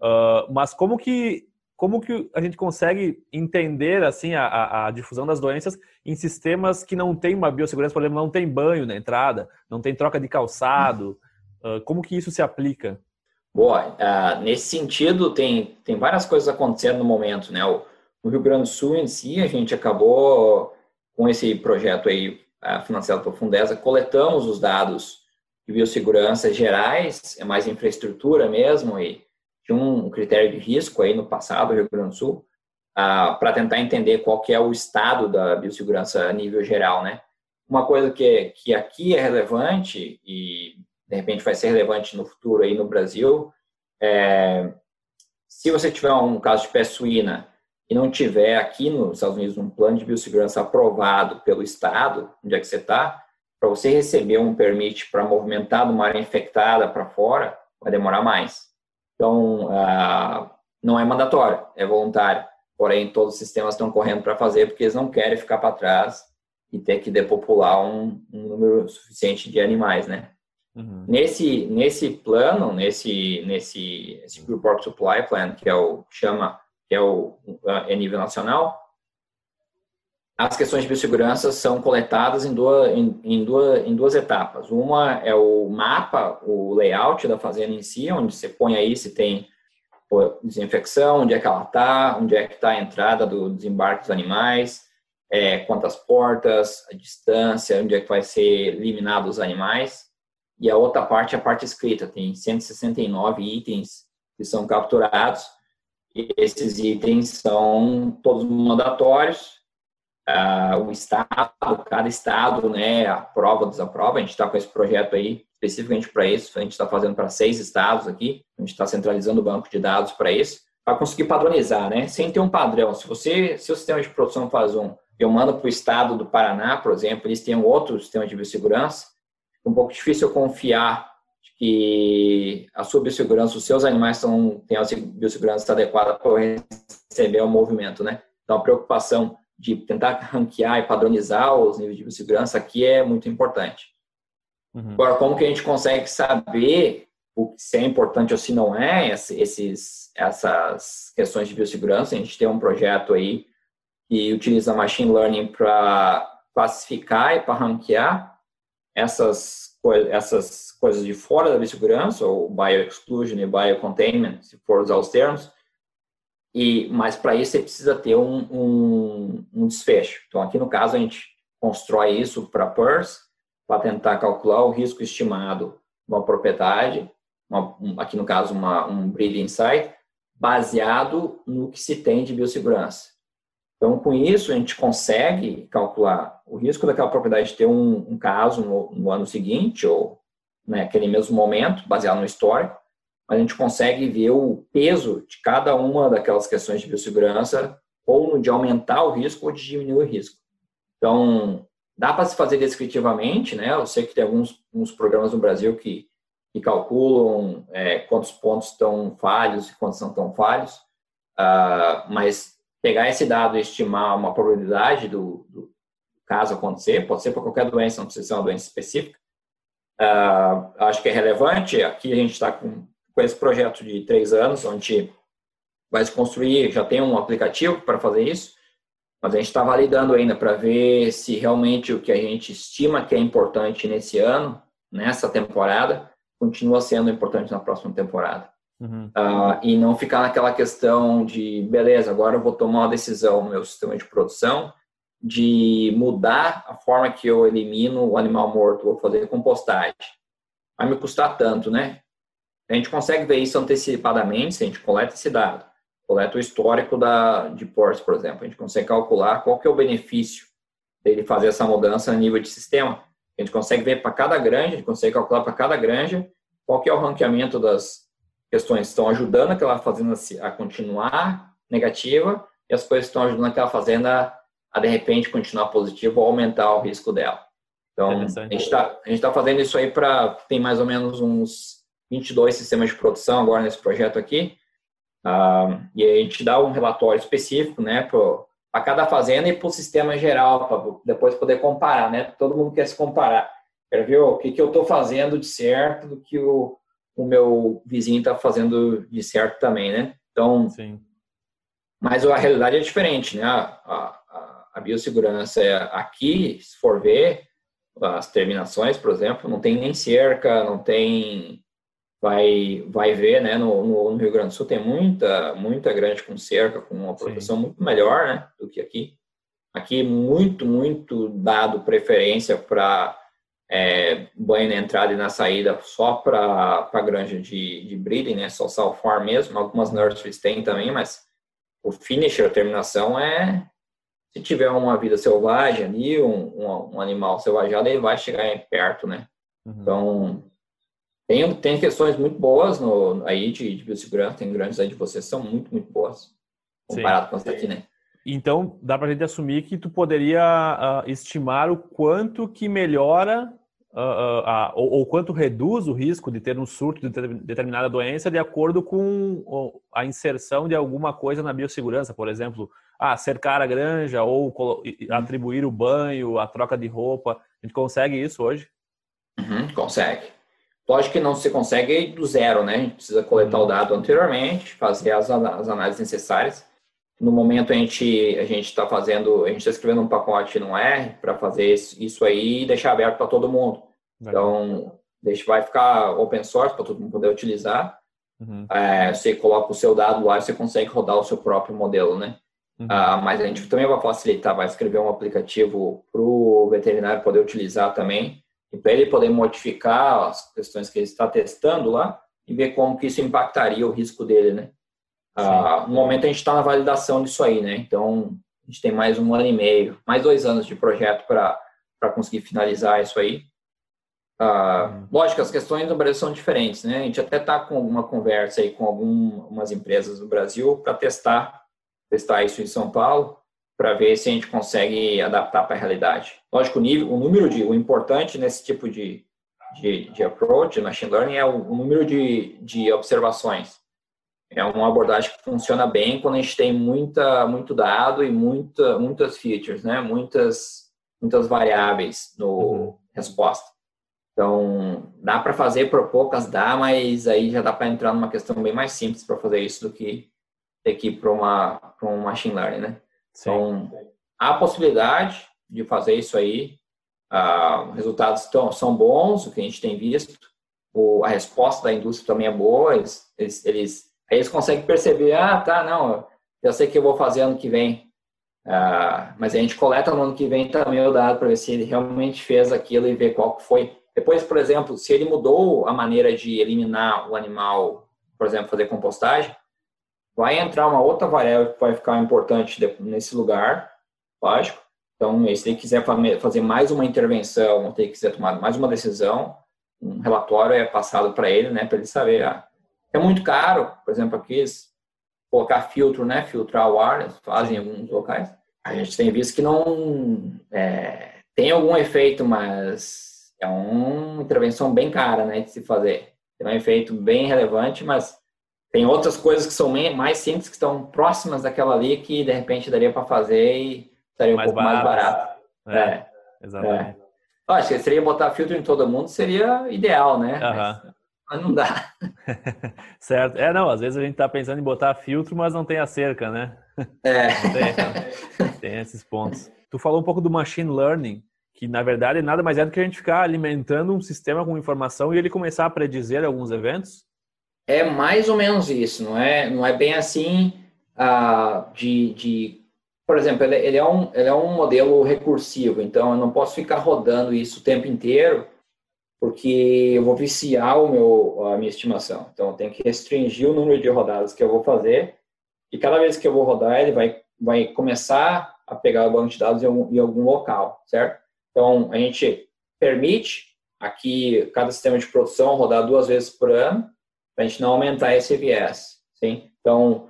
Uh, mas como que como que a gente consegue entender assim a, a, a, difusão das doenças em sistemas que não tem uma biossegurança, por exemplo, não tem banho na entrada, não tem troca de calçado? Uh, como que isso se aplica?
Boa, uh, nesse sentido tem, tem várias coisas acontecendo no momento, né? O, no Rio Grande do Sul em si, a gente acabou com esse projeto aí uh, financiado pela Fundesa, coletamos os dados de biossegurança gerais, é mais infraestrutura mesmo, e tinha um critério de risco aí no passado, Rio Grande do Sul, ah, para tentar entender qual que é o estado da biossegurança a nível geral, né? Uma coisa que, que aqui é relevante e de repente vai ser relevante no futuro aí no Brasil, é, se você tiver um caso de peste suína e não tiver aqui nos Estados Unidos um plano de biossegurança aprovado pelo Estado, onde é que você está, para você receber um permite para movimentar de uma área infectada para fora, vai demorar mais. Então, ah, não é mandatório, é voluntário. Porém, todos os sistemas estão correndo para fazer porque eles não querem ficar para trás e ter que depopular um, um, número suficiente de animais, né? Uhum. Nesse, nesse plano, nesse, nesse esse Report Supply Plan, que é o chama que é o é nível nacional, as questões de biossegurança são coletadas em duas, em, em, duas, em duas etapas. Uma é o mapa, o layout da fazenda em si, onde você põe aí se tem desinfecção, onde é que ela está, onde é que está a entrada do desembarque dos animais, é, quantas portas, a distância, onde é que vai ser eliminado os animais. E a outra parte é a parte escrita, tem 169 itens que são capturados esses itens são todos mandatórios. Uh, o estado, cada estado, né, aprova, desaprova. A gente está com esse projeto aí especificamente para isso. A gente está fazendo para seis estados aqui. A gente está centralizando o banco de dados para isso, para conseguir padronizar, né, sem ter um padrão. Se você, se o sistema de produção faz um, eu mando para o estado do Paraná, por exemplo, eles têm um outro sistema de biossegurança. É um pouco difícil eu confiar que a sua biossegurança, os seus animais estão, têm a biossegurança adequada para receber o movimento, né? Então, a preocupação de tentar ranquear e padronizar os níveis de biossegurança aqui é muito importante. Uhum. Agora, como que a gente consegue saber o, se é importante ou se não é esses, essas questões de biossegurança? A gente tem um projeto aí que utiliza machine learning para classificar e para ranquear essas essas coisas de fora da biossegurança, ou bioexclusion e biocontainment, se for usar os termos, e, mas para isso você precisa ter um, um, um, desfecho. Então, aqui no caso, a gente constrói isso para PERS, para tentar calcular o risco estimado de uma propriedade, uma, aqui no caso, uma, um breeding site, baseado no que se tem de biossegurança. Então, com isso, a gente consegue calcular o risco daquela propriedade de ter um, um caso no, no, ano seguinte, ou naquele né, mesmo momento, baseado no histórico, mas a gente consegue ver o peso de cada uma daquelas questões de biossegurança, ou de aumentar o risco ou de diminuir o risco. Então, dá para se fazer descritivamente, né? Eu sei que tem alguns, alguns programas no Brasil que, que calculam é, quantos pontos estão falhos e quantos não estão falhos, uh, mas pegar esse dado e estimar uma probabilidade do, do caso acontecer, pode ser para qualquer doença, não precisa ser uma doença específica, uh, acho que é relevante. Aqui a gente está com, com esse projeto de três anos, onde vai se construir, já tem um aplicativo para fazer isso, mas a gente está validando ainda para ver se realmente o que a gente estima que é importante nesse ano, nessa temporada, continua sendo importante na próxima temporada. Uhum. Uh, e não ficar naquela questão de, beleza, agora eu vou tomar uma decisão no meu sistema de produção de mudar a forma que eu elimino o animal morto, vou fazer compostagem. Vai me custar tanto, né? A gente consegue ver isso antecipadamente se a gente coleta esse dado, coleta o histórico da, de ports, por exemplo. A gente consegue calcular qual que é o benefício dele fazer essa mudança a nível de sistema. A gente consegue ver para cada granja, a gente consegue calcular para cada granja qual que é o ranqueamento das, questões estão ajudando aquela fazenda a continuar negativa e as coisas estão ajudando aquela fazenda a, de repente, continuar positiva ou aumentar o risco dela. Então, a gente está tá fazendo isso aí para, tem mais ou menos uns 22 sistemas de produção agora nesse projeto aqui, uh, e a gente dá um relatório específico, né, para cada fazenda e para o sistema geral, para depois poder comparar, né, todo mundo quer se comparar. Quer ver o que, que eu estou fazendo de certo do que o, o meu vizinho está fazendo de certo também, né? Então, Sim. mas a realidade é diferente, né? A, a, a biossegurança é aqui, se for ver, as terminações, por exemplo, não tem nem cerca, não tem vai vai ver, né? No, no, no, Rio Grande do Sul tem muita muita grande com cerca, com uma proteção Sim. muito melhor, né? Do que aqui. Aqui muito muito dado preferência para é, banho na entrada e na saída só para a granja de, de breeding, né? Só salfar mesmo. Algumas nurseries têm também, mas o finisher, a terminação é se tiver uma vida selvagem ali, um, um, um animal selvajado, ele vai chegar perto, né? Uhum. Então, tem, tem questões muito boas no, aí de, de biossegurança, tem grandes aí de vocês são muito, muito boas, comparado Sim. com as daqui, né?
Então, dá para a gente assumir que tu poderia uh, estimar o quanto que melhora uh, uh, ou, ou, quanto reduz o risco de ter um surto de determinada doença de acordo com a inserção de alguma coisa na biossegurança, por exemplo, ah, cercar a granja ou uhum. atribuir o banho, a troca de roupa. A gente consegue isso hoje?
Uhum, consegue. Lógico que não se consegue do zero, né? A gente precisa coletar uhum. o dado anteriormente, fazer as, as análises necessárias. No momento a gente a gente está fazendo, a gente está escrevendo um pacote no R para fazer isso aí e deixar aberto para todo mundo. Então, deixa, vai ficar open source para todo mundo poder utilizar. Uhum. É, você coloca o seu dado lá e você consegue rodar o seu próprio modelo, né? Uhum. Ah, mas a gente também vai facilitar, vai escrever um aplicativo para o veterinário poder utilizar também e para ele poder modificar as questões que ele está testando lá e ver como que isso impactaria o risco dele, né? Ah, no momento a gente está na validação disso aí, né? Então a gente tem mais um ano e meio, mais dois anos de projeto para conseguir finalizar isso aí. Ah, lógico, as questões do Brasil são diferentes, né? A gente até está com alguma conversa aí com algumas empresas do Brasil para testar, testar isso em São Paulo, para ver se a gente consegue adaptar para a realidade. Lógico, o, nível, o número de, o importante nesse tipo de, de, de approach, de machine learning, é o, o número de, de observações é uma abordagem que funciona bem quando a gente tem muita, muito dado e muita, muitas features, né? Muitas, muitas variáveis no uhum. resposta. Então, dá para fazer por poucas, dá, mas aí já dá para entrar numa questão bem mais simples para fazer isso do que ter que ir para uma um machine learning, né? Sim. Então, há a possibilidade de fazer isso aí. ah, resultados tão, são bons, o que a gente tem visto, o, a resposta da indústria também é boa, eles, eles, eles, eles conseguem perceber, ah, tá, não, eu sei que eu vou fazer ano que vem, ah, mas a gente coleta no ano que vem também o dado para ver se ele realmente fez aquilo e ver qual foi. Depois, por exemplo, se ele mudou a maneira de eliminar o animal, por exemplo, fazer compostagem, vai entrar uma outra variável que vai ficar importante nesse lugar, lógico. Então, se ele quiser fazer mais uma intervenção, ou se ele quiser tomar mais uma decisão, um relatório é passado para ele, né, para ele saber. Ah, é muito caro, por exemplo, aqui colocar filtro, né, filtrar o ar, fazem em alguns locais. A gente tem visto que não é, tem algum efeito, mas é uma intervenção bem cara, né, de se fazer. Tem um efeito bem relevante, mas tem outras coisas que são mais simples, que estão próximas daquela ali, que de repente daria para fazer e estaria um mais pouco barato. mais barato.
É, é. exatamente. É.
Acho que seria botar filtro em todo mundo, seria ideal, né?
Uhum. Mas,
mas, não dá. <laughs>
certo. É, não, às vezes a gente está pensando em botar filtro, mas não tem a cerca, né?
É. <laughs>
Tem, tem esses pontos. Tu falou um pouco do machine learning, que na verdade nada mais é do que a gente ficar alimentando um sistema com informação e ele começar a predizer alguns eventos?
É mais ou menos isso, não é? Não é bem assim uh, de, de, por exemplo, ele, ele, é um, ele é um modelo recursivo, então eu não posso ficar rodando isso o tempo inteiro, porque eu vou viciar o meu, a minha estimação. Então eu tenho que restringir o número de rodadas que eu vou fazer, e cada vez que eu vou rodar, ele vai, vai começar a pegar o banco de dados em algum, em algum local, certo? Então a gente permite aqui cada sistema de produção rodar duas vezes por ano, para a gente não aumentar esse viés. Sim? Então,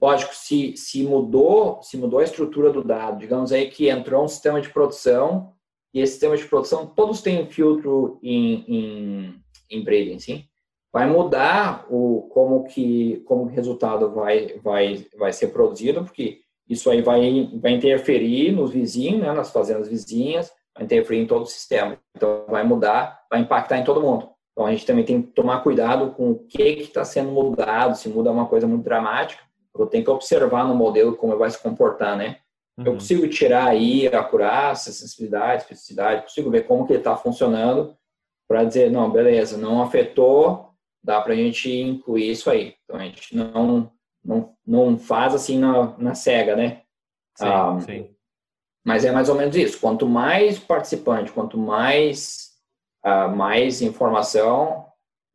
lógico, se, se mudou se mudou a estrutura do dado, digamos aí que entrou um sistema de produção e esse sistema de produção todos têm filtro em, em, em sim? Vai mudar o como que como o resultado vai vai vai ser produzido, porque isso aí vai vai interferir nos vizinhos, né, nas fazendas vizinhas, vai interferir em todo o sistema. Então vai mudar, vai impactar em todo mundo. Então a gente também tem que tomar cuidado com o que está sendo mudado, se muda uma coisa muito dramática, eu tenho que observar no modelo como vai se comportar, né? Uhum. Eu consigo tirar aí a acurácia, sensibilidade, especificidade, consigo ver como que ele está funcionando para dizer, não, beleza, não afetou, dá para a gente incluir isso aí. Então a gente não, não, não faz assim na, na cega, né?
Sim, ah, sim.
Mas é mais ou menos isso. Quanto mais participante, quanto mais uh, mais informação,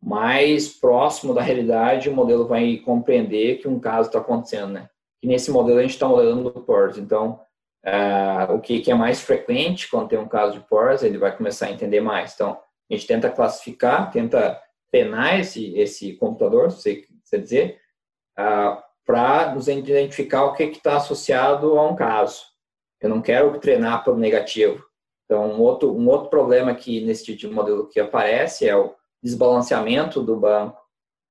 mais próximo da realidade, o modelo vai compreender que um caso está acontecendo, né? E nesse modelo a gente está modelando o PORS. Então, uh, o que, que, é mais frequente quando tem um caso de PORS, ele vai começar a entender mais. Então, a gente tenta classificar, tenta treinar esse, esse computador, se você dizer, uh, para nos identificar o que está associado a um caso. Eu não quero treinar pelo negativo. Então, um outro, um outro problema que nesse tipo de modelo que aparece é o desbalanceamento do banco.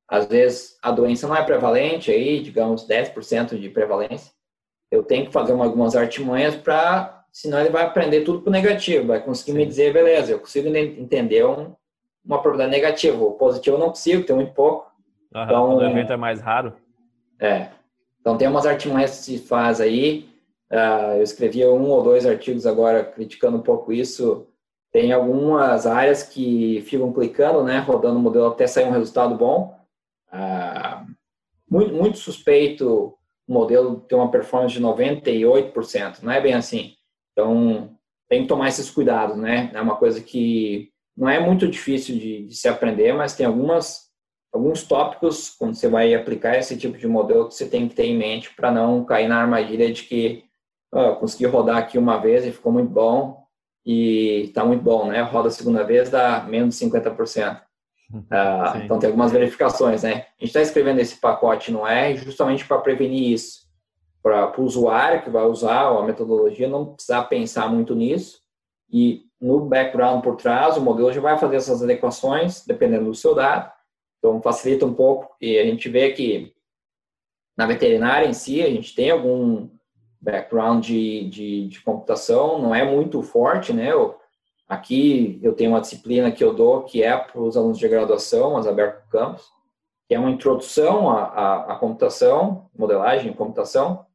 Às vezes, a doença não é prevalente, aí, digamos, 10% de prevalência. Eu tenho que fazer algumas artimanhas para, senão ele vai aprender tudo para negativo, vai conseguir Sim. me dizer, beleza, eu consigo entender um, uma probabilidade negativa. O positivo eu não consigo, tem muito pouco.
Uhum, então, o evento é mais raro.
É. Então, tem umas artimanhas que se faz aí, Uh, eu escrevi um ou dois artigos agora criticando um pouco isso. Tem algumas áreas que ficam clicando, né, rodando o modelo até sair um resultado bom. Uh, muito, muito suspeito o modelo ter uma performance de 98%, não é bem assim. Então, tem que tomar esses cuidados, né? É uma coisa que não é muito difícil de, de se aprender, mas tem algumas alguns tópicos quando você vai aplicar esse tipo de modelo que você tem que ter em mente para não cair na armadilha de que oh, consegui rodar aqui uma vez e ficou muito bom e está muito bom, né? Roda a segunda vez, dá menos de 50%. Ah, <laughs> então tem algumas verificações, né? A gente está escrevendo esse pacote no R justamente para prevenir isso, para o usuário que vai usar a metodologia não precisar pensar muito nisso. E no background por trás o modelo já vai fazer essas adequações dependendo do seu dado, então facilita um pouco. E a gente vê que na veterinária em si a gente tem algum background de, de, de, computação não é muito forte, né? Eu, aqui eu tenho uma disciplina que eu dou que é para os alunos de graduação, as Aberto Campus, que é uma introdução à, à, à computação, modelagem e computação,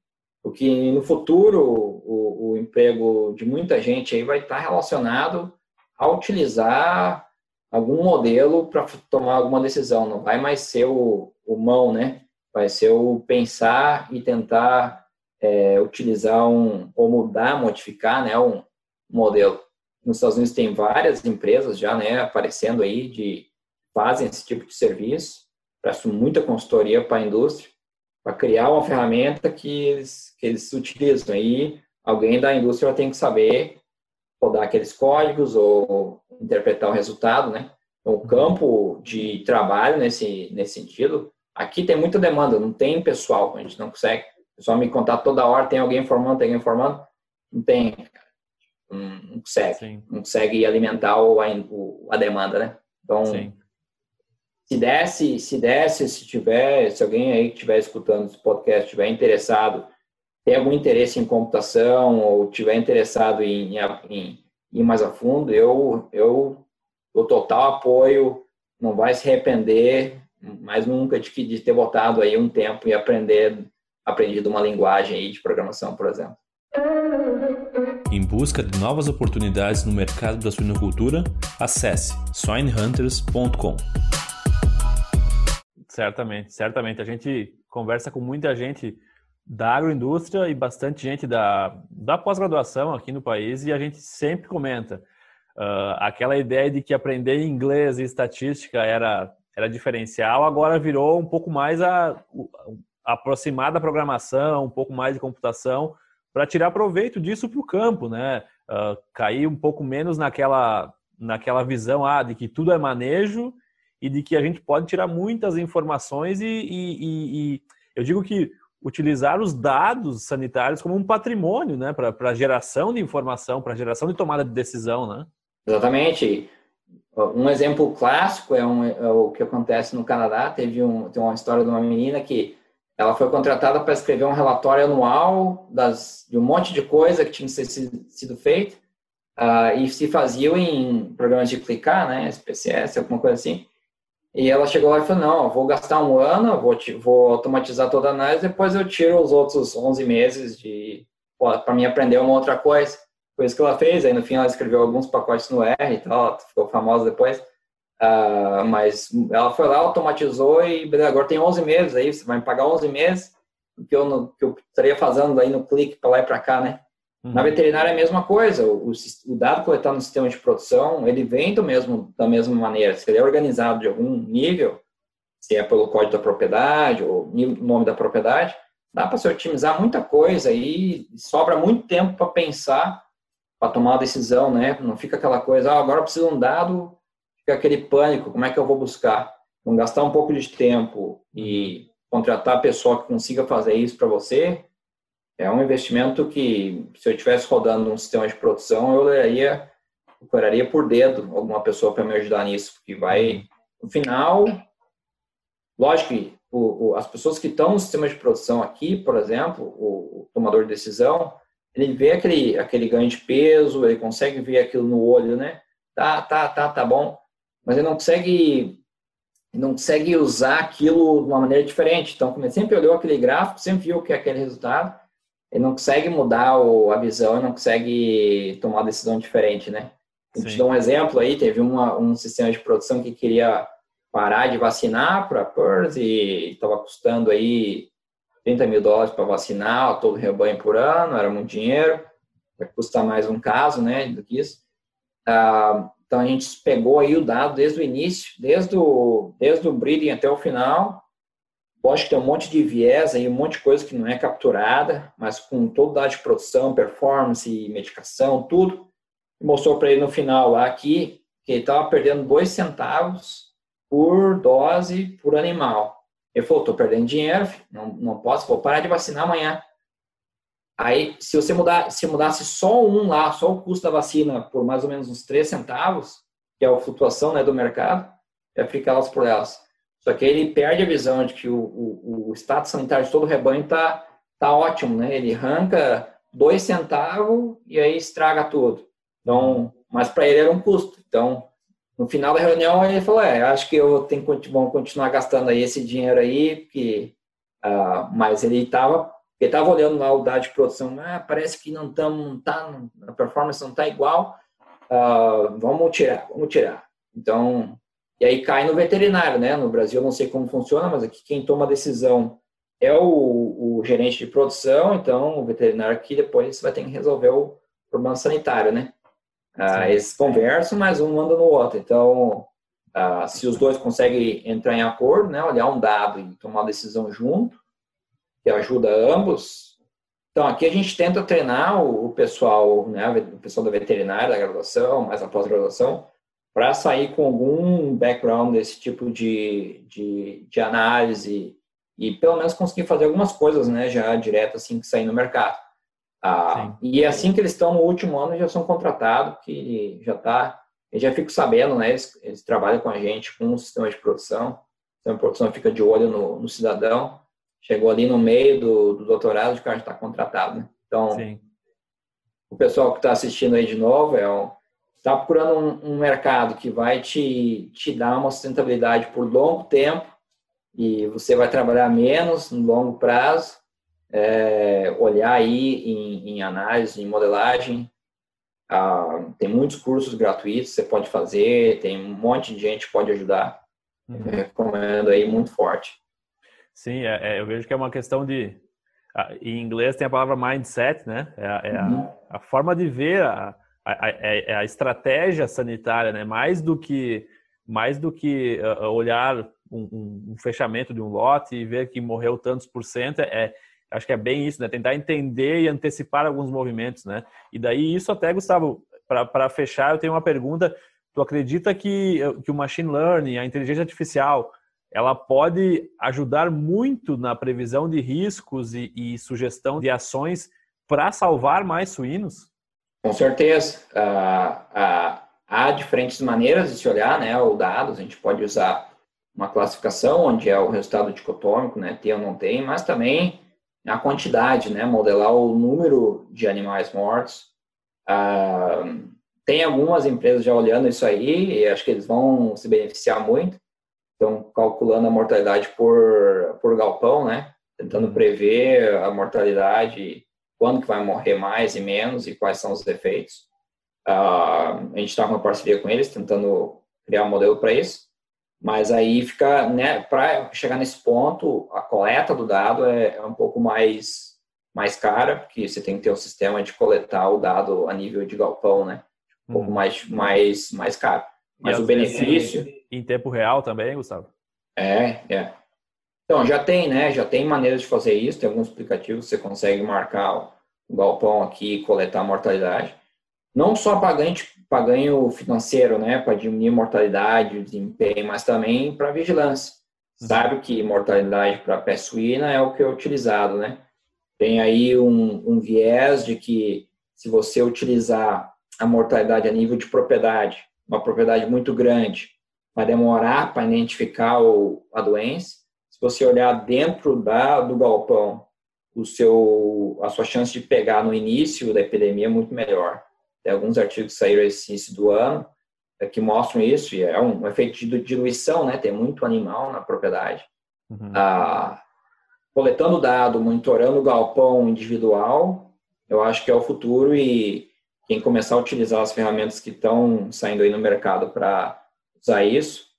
porque no futuro o, o, emprego de muita gente aí vai estar relacionado a utilizar algum modelo para tomar alguma decisão. Não vai mais ser o, o mão, né? Vai ser o pensar e tentar é, utilizar um ou mudar, modificar, né? Um modelo. Nos Estados Unidos tem várias empresas já, né? Aparecendo aí de fazem esse tipo de serviço. Presto muita consultoria para a indústria para criar uma ferramenta que eles que eles utilizam. Aí alguém da indústria tem que saber rodar aqueles códigos ou interpretar o resultado, né? Então, o campo de trabalho nesse, nesse sentido, aqui tem muita demanda, não tem pessoal, a gente não consegue. O pessoal me contar toda hora, tem alguém formando, tem alguém formando, não tem, não consegue, Sim. não consegue alimentar o, a, a demanda, né? Então, Sim. se desse, se desse, se tiver, se alguém aí que estiver escutando esse podcast estiver interessado tem algum interesse em computação ou tiver interessado em, em, ir mais a fundo, eu, eu dou total apoio, não vai se arrepender mais nunca de, de ter botado aí um tempo e aprender, aprendido uma linguagem aí de programação, por exemplo.
Em busca de novas oportunidades no mercado da suinocultura, acesse swinehunters.com.
Certamente, certamente. A gente conversa com muita gente da agroindústria e bastante gente da, da pós-graduação aqui no país e a gente sempre comenta uh, aquela ideia de que aprender inglês e estatística era, era diferencial, agora virou um pouco mais a, a aproximar da programação, um pouco mais de computação para tirar proveito disso para o campo, né? Uh, cair um pouco menos naquela, naquela visão ah, de que tudo é manejo e de que a gente pode tirar muitas informações e, e, e, e eu digo que utilizar os dados sanitários como um patrimônio, né, para geração de informação, para geração de tomada de decisão, né?
Exatamente. Um exemplo clássico é, um, é o que acontece no Canadá. Teve um, tem uma história de uma menina que ela foi contratada para escrever um relatório anual das, de um monte de coisa que tinha sido, feito uh, e se fazia em programas de clicar, né, SPSS, alguma coisa assim. E ela chegou lá e falou, não, vou gastar um ano, vou, vou automatizar toda a análise, depois eu tiro os outros 11 meses de para mim aprender uma outra coisa. Foi isso que ela fez, aí no fim ela escreveu alguns pacotes no R e tal, ficou famosa depois. Uh, mas ela foi lá, automatizou e agora tem 11 meses aí, você vai me pagar 11 meses, que eu, que eu estaria fazendo aí no clique para lá e para cá, né? Uhum. Na veterinária é a mesma coisa. O, o, dado coletado no sistema de produção, ele vem do mesmo, da mesma maneira. Se ele é organizado de algum nível, se é pelo código da propriedade ou nome da propriedade, dá para se otimizar muita coisa e sobra muito tempo para pensar, para tomar uma decisão, né? Não fica aquela coisa, ah, agora eu preciso de um dado, fica aquele pânico, como é que eu vou buscar? Vão gastar um pouco de tempo e contratar a pessoa que consiga fazer isso para você, é um investimento que, se eu estivesse rodando um sistema de produção, eu olharia, procuraria por dedo alguma pessoa para me ajudar nisso, porque vai, no final, lógico que o, o, as pessoas que estão no sistema de produção aqui, por exemplo, o, o, tomador de decisão, ele vê aquele, aquele ganho de peso, ele consegue ver aquilo no olho, né? Tá, tá, tá, tá bom, mas ele não consegue não consegue usar aquilo de uma maneira diferente. Então, como ele sempre olhou aquele gráfico, sempre viu que é aquele resultado, ele não consegue mudar a visão, não consegue tomar uma decisão diferente, né? Eu te dou um exemplo aí, teve uma, um sistema de produção que queria parar de vacinar para PERS e estava custando aí 30 mil dólares para vacinar todo o rebanho por ano, era muito dinheiro, vai custar mais um caso, né, do que isso. Ah, então a gente pegou aí o dado desde o início, desde o, desde o breeding até o final, Lógico que tem um monte de viés aí, um monte de coisa que não é capturada, mas com todo dado de produção, performance, medicação, tudo. Mostrou para ele no final lá aqui que ele estava perdendo dois centavos por dose por animal. Ele falou, estou perdendo dinheiro, não, não posso, vou parar de vacinar amanhã. Aí, se você mudar, se mudasse só um lá, só o custo da vacina por mais ou menos uns 3 centavos, que é a flutuação né, do mercado, ia ficar elas por elas. Só que ele perde a visão de que o, o, o status sanitário de todo o rebanho está tá ótimo, né? Ele arranca dois centavos e aí estraga tudo. Então, mas para ele era um custo. Então, no final da reunião ele falou, é, acho que eu tenho que continuar gastando aí esse dinheiro aí, porque, uh, mas ele estava ele estava olhando lá o dado de produção, ah, parece que não estamos, não tá, a performance não está igual. uh, vamos tirar, vamos tirar. Então, e aí cai no veterinário, né? No Brasil eu não sei como funciona, mas aqui quem toma a decisão é o, o gerente de produção, então o veterinário que depois vai ter que resolver o problema sanitário, né? Ah, eles conversam, mas um manda no outro. Então, ah, se os dois conseguem entrar em acordo, né, olhar um dado e tomar uma decisão junto, que ajuda ambos. Então, aqui a gente tenta treinar o, o pessoal, né, o pessoal da veterinária, da graduação, mais a pós-graduação, para sair com algum background desse tipo de, de, de, análise e pelo menos conseguir fazer algumas coisas, né, já direto assim que sair no mercado. Ah, e é assim que eles estão no último ano já são contratados, que já está, eu já fico sabendo, né, eles, eles, trabalham com a gente com um sistema de produção, o sistema de produção fica de olho no, no cidadão, chegou ali no meio do, do doutorado, o cara já está contratado, né? Então, Sim. o pessoal que está assistindo aí de novo é está procurando um, um, mercado que vai te, te dar uma sustentabilidade por longo tempo e você vai trabalhar menos no longo prazo, é, olhar aí em, em, análise, em modelagem. Ah, tem muitos cursos gratuitos que você pode fazer, tem um monte de gente que pode ajudar. Uhum. Recomendo aí muito forte.
Sim, é, é, eu vejo que é uma questão de. Em inglês tem a palavra mindset, né? É, é uhum. a, a, forma de ver a, a, a, é a, estratégia sanitária, né? Mais do que mais do que uh, olhar um, um, um, fechamento de um lote e ver que morreu tantos por cento, é, acho que é bem isso, né? Tentar entender e antecipar alguns movimentos, né? E daí isso até, Gustavo, para fechar, eu tenho uma pergunta. Tu acredita que, que o machine learning, a inteligência artificial, ela pode ajudar muito na previsão de riscos e, e sugestão de ações para salvar mais suínos?
Com certeza. Ah, ah, há diferentes maneiras de se olhar né, o dados. A gente pode usar uma classificação, onde é o resultado dicotômico, né, tem ou não tem, mas também a quantidade, né, modelar o número de animais mortos. Ah, tem algumas empresas já olhando isso aí, e acho que eles vão se beneficiar muito. Estão calculando a mortalidade por, por galpão, né, tentando prever a mortalidade quando que vai morrer mais e menos e quais são os efeitos. Uh, a gente está com uma parceria com eles, tentando criar um modelo para isso. Mas aí fica, né, para chegar nesse ponto, a coleta do dado é, é, um pouco mais, mais cara, porque você tem que ter um sistema de coletar o dado a nível de galpão, né? Um pouco uhum. mais, mais, mais caro. Mas e o benefício.
Em tempo real também, Gustavo?
É, é. Então, já tem, né? Já tem maneiras de fazer isso, tem alguns aplicativos que você consegue marcar o galpão aqui e coletar a mortalidade. Não só para ganho, para ganho financeiro, né? Para diminuir a mortalidade, desempenho, mas também para vigilância. Uhum. Sabe que mortalidade para pé suína é o que é utilizado, né? Tem aí um, um viés de que se você utilizar a mortalidade a nível de propriedade, uma propriedade muito grande, vai demorar para identificar o, a doença se você olhar dentro da, do galpão, o seu, a sua chance de pegar no início da epidemia é muito melhor. Tem alguns artigos que saíram esse início do ano é, que mostram isso, e é um, um efeito de diluição, né? Tem muito animal na propriedade. Uhum. Ah, coletando dado, monitorando o galpão individual, eu acho que é o futuro e quem começar a utilizar as ferramentas que estão saindo aí no mercado para usar isso,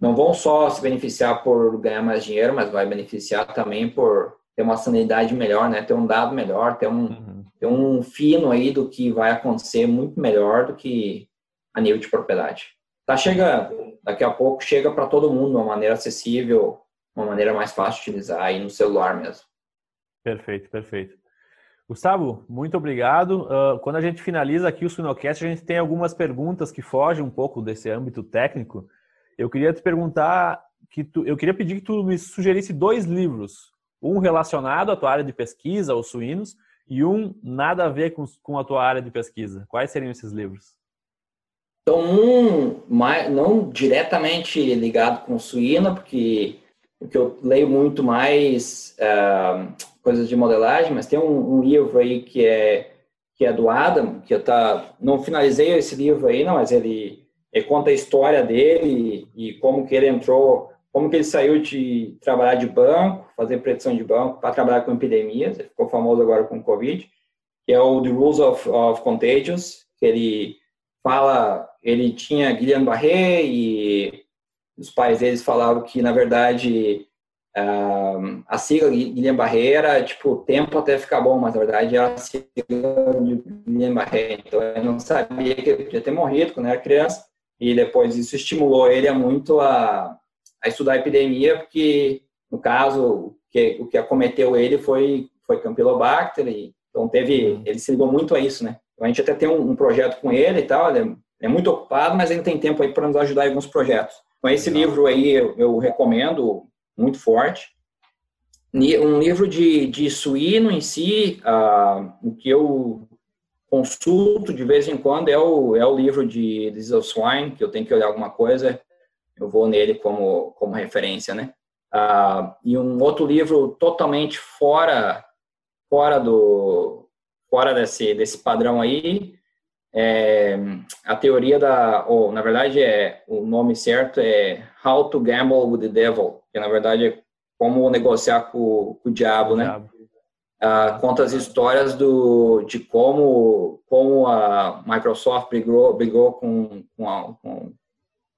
não vão só se beneficiar por ganhar mais dinheiro, mas vai beneficiar também por ter uma sanidade melhor, né? Ter um dado melhor, ter um, uhum. ter um fino aí do que vai acontecer muito melhor do que a nível de propriedade. Tá chegando, daqui a pouco chega para todo mundo de uma maneira acessível, uma maneira mais fácil de utilizar aí no celular mesmo.
Perfeito, perfeito. Gustavo, muito obrigado. Uh, quando a gente finaliza aqui o Suinocast, a gente tem algumas perguntas que fogem um pouco desse âmbito técnico. Eu queria te perguntar que tu, eu queria pedir que tu me sugerisse dois livros, um relacionado à tua área de pesquisa, os suínos, e um nada a ver com, com a tua área de pesquisa. Quais seriam esses livros?
Então, um não diretamente ligado com suína, porque, porque eu leio muito mais uh, coisas de modelagem, mas tem um, um, livro aí que é que é do Adam, que eu tá, não finalizei esse livro aí, não, mas ele ele conta a história dele e como que ele entrou, como que ele saiu de trabalhar de banco, fazer predição de banco, para trabalhar com epidemias. Ele ficou famoso agora com o Covid, que é o The Rules of, of Contagious, que ele fala, ele tinha Guillain-Barré e os pais deles falavam que, na verdade, a sigla Guillain-Barré era, tipo, tempo até ficar bom, mas, na verdade, era a sigla de Guillain-Barré. Então, eu não sabia que ele podia ter morrido quando era criança. E depois isso estimulou ele a muito a, a estudar a epidemia, porque, no caso, que, o que acometeu ele foi, foi Campylobacter, e, então teve, ele se ligou muito a isso, né? Então, a gente até tem um, um projeto com ele e tal, ele é, é muito ocupado, mas ele tem tempo aí para nos ajudar em alguns projetos. Então, esse livro aí eu, eu, recomendo muito forte. Um livro de, de suíno em si, uh, o que eu consulto de vez em quando é o, é o livro de Diesel Swine, que eu tenho que olhar alguma coisa, eu vou nele como, como referência, né? Uh, e um outro livro totalmente fora fora do fora desse desse padrão aí é a teoria da ou na verdade é o nome certo é How to Gamble with the Devil que na verdade é como negociar com, com o diabo, né? Diabo. Uh, conta as histórias do, de como, como a Microsoft brigou, brigou com, com, a, com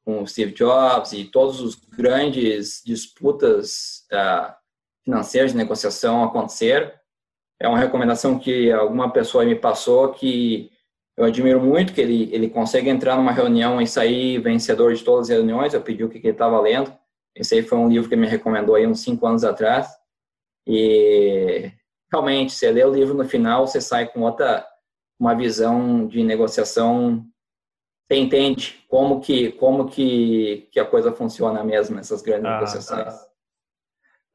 com Steve Jobs e todos os grandes disputas uh, financeiras de negociação aconteceram. É uma recomendação que alguma pessoa me passou que eu admiro muito, que ele, ele consegue entrar numa reunião e sair vencedor de todas as reuniões. Eu pedi o que, que ele estava lendo. Esse aí foi um livro que ele me recomendou aí uns cinco anos atrás. E realmente, você lê o livro no final, você sai com outra uma visão de negociação você entende como que como que, que a coisa funciona mesmo nessas grandes ah, negociações. Tá.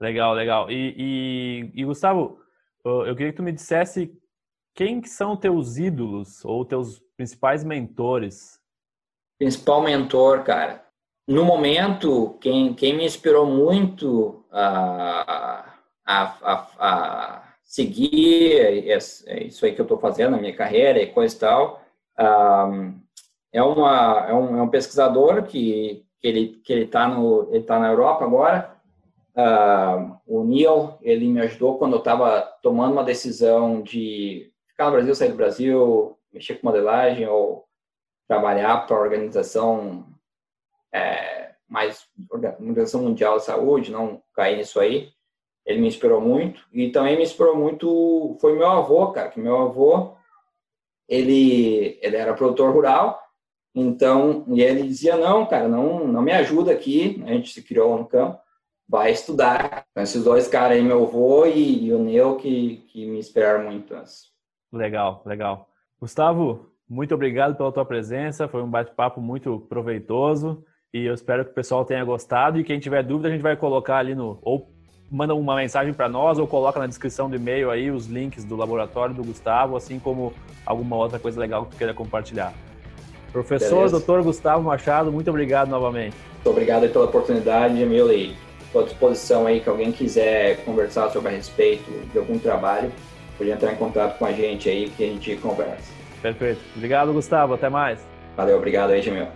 Legal, legal. E, e, e, Gustavo, eu queria que tu me dissesse quem são teus ídolos ou teus principais mentores?
Principal mentor, cara. No momento, quem, quem me inspirou muito a, a, a, a seguir isso aí que eu estou fazendo na minha carreira e coisa e tal, é, uma, é, um, é um pesquisador que, que ele que ele está no ele tá na Europa agora. Uh, o Neil ele me ajudou quando eu estava tomando uma decisão de ficar no Brasil, sair do Brasil, mexer com modelagem ou trabalhar para a organização é, mais organização mundial de saúde, não cair nisso aí. Ele me inspirou muito e também me inspirou muito foi meu avô, cara, que meu avô ele ele era produtor rural então, e ele dizia, não, cara, não, não me ajuda aqui, a gente se criou no campo, vai estudar. Então, esses dois caras aí, meu avô e, e o Neu, que, que me inspiraram muito.
Legal, legal. Gustavo, muito obrigado pela tua presença, foi um bate-papo muito proveitoso e eu espero que o pessoal tenha gostado e quem tiver dúvida a gente vai colocar ali no ou manda uma mensagem para nós ou coloca na descrição do e-mail aí os links do laboratório do Gustavo, assim como alguma outra coisa legal que tu queira compartilhar. Professor Beleza. doutor Gustavo Machado, muito obrigado novamente.
Muito obrigado pela oportunidade, Emílio, e estou à disposição aí que alguém quiser conversar sobre a respeito de algum trabalho, pode entrar em contato com a gente aí que a gente conversa.
Perfeito. Obrigado, Gustavo. Até mais.
Valeu, obrigado aí, Jamil.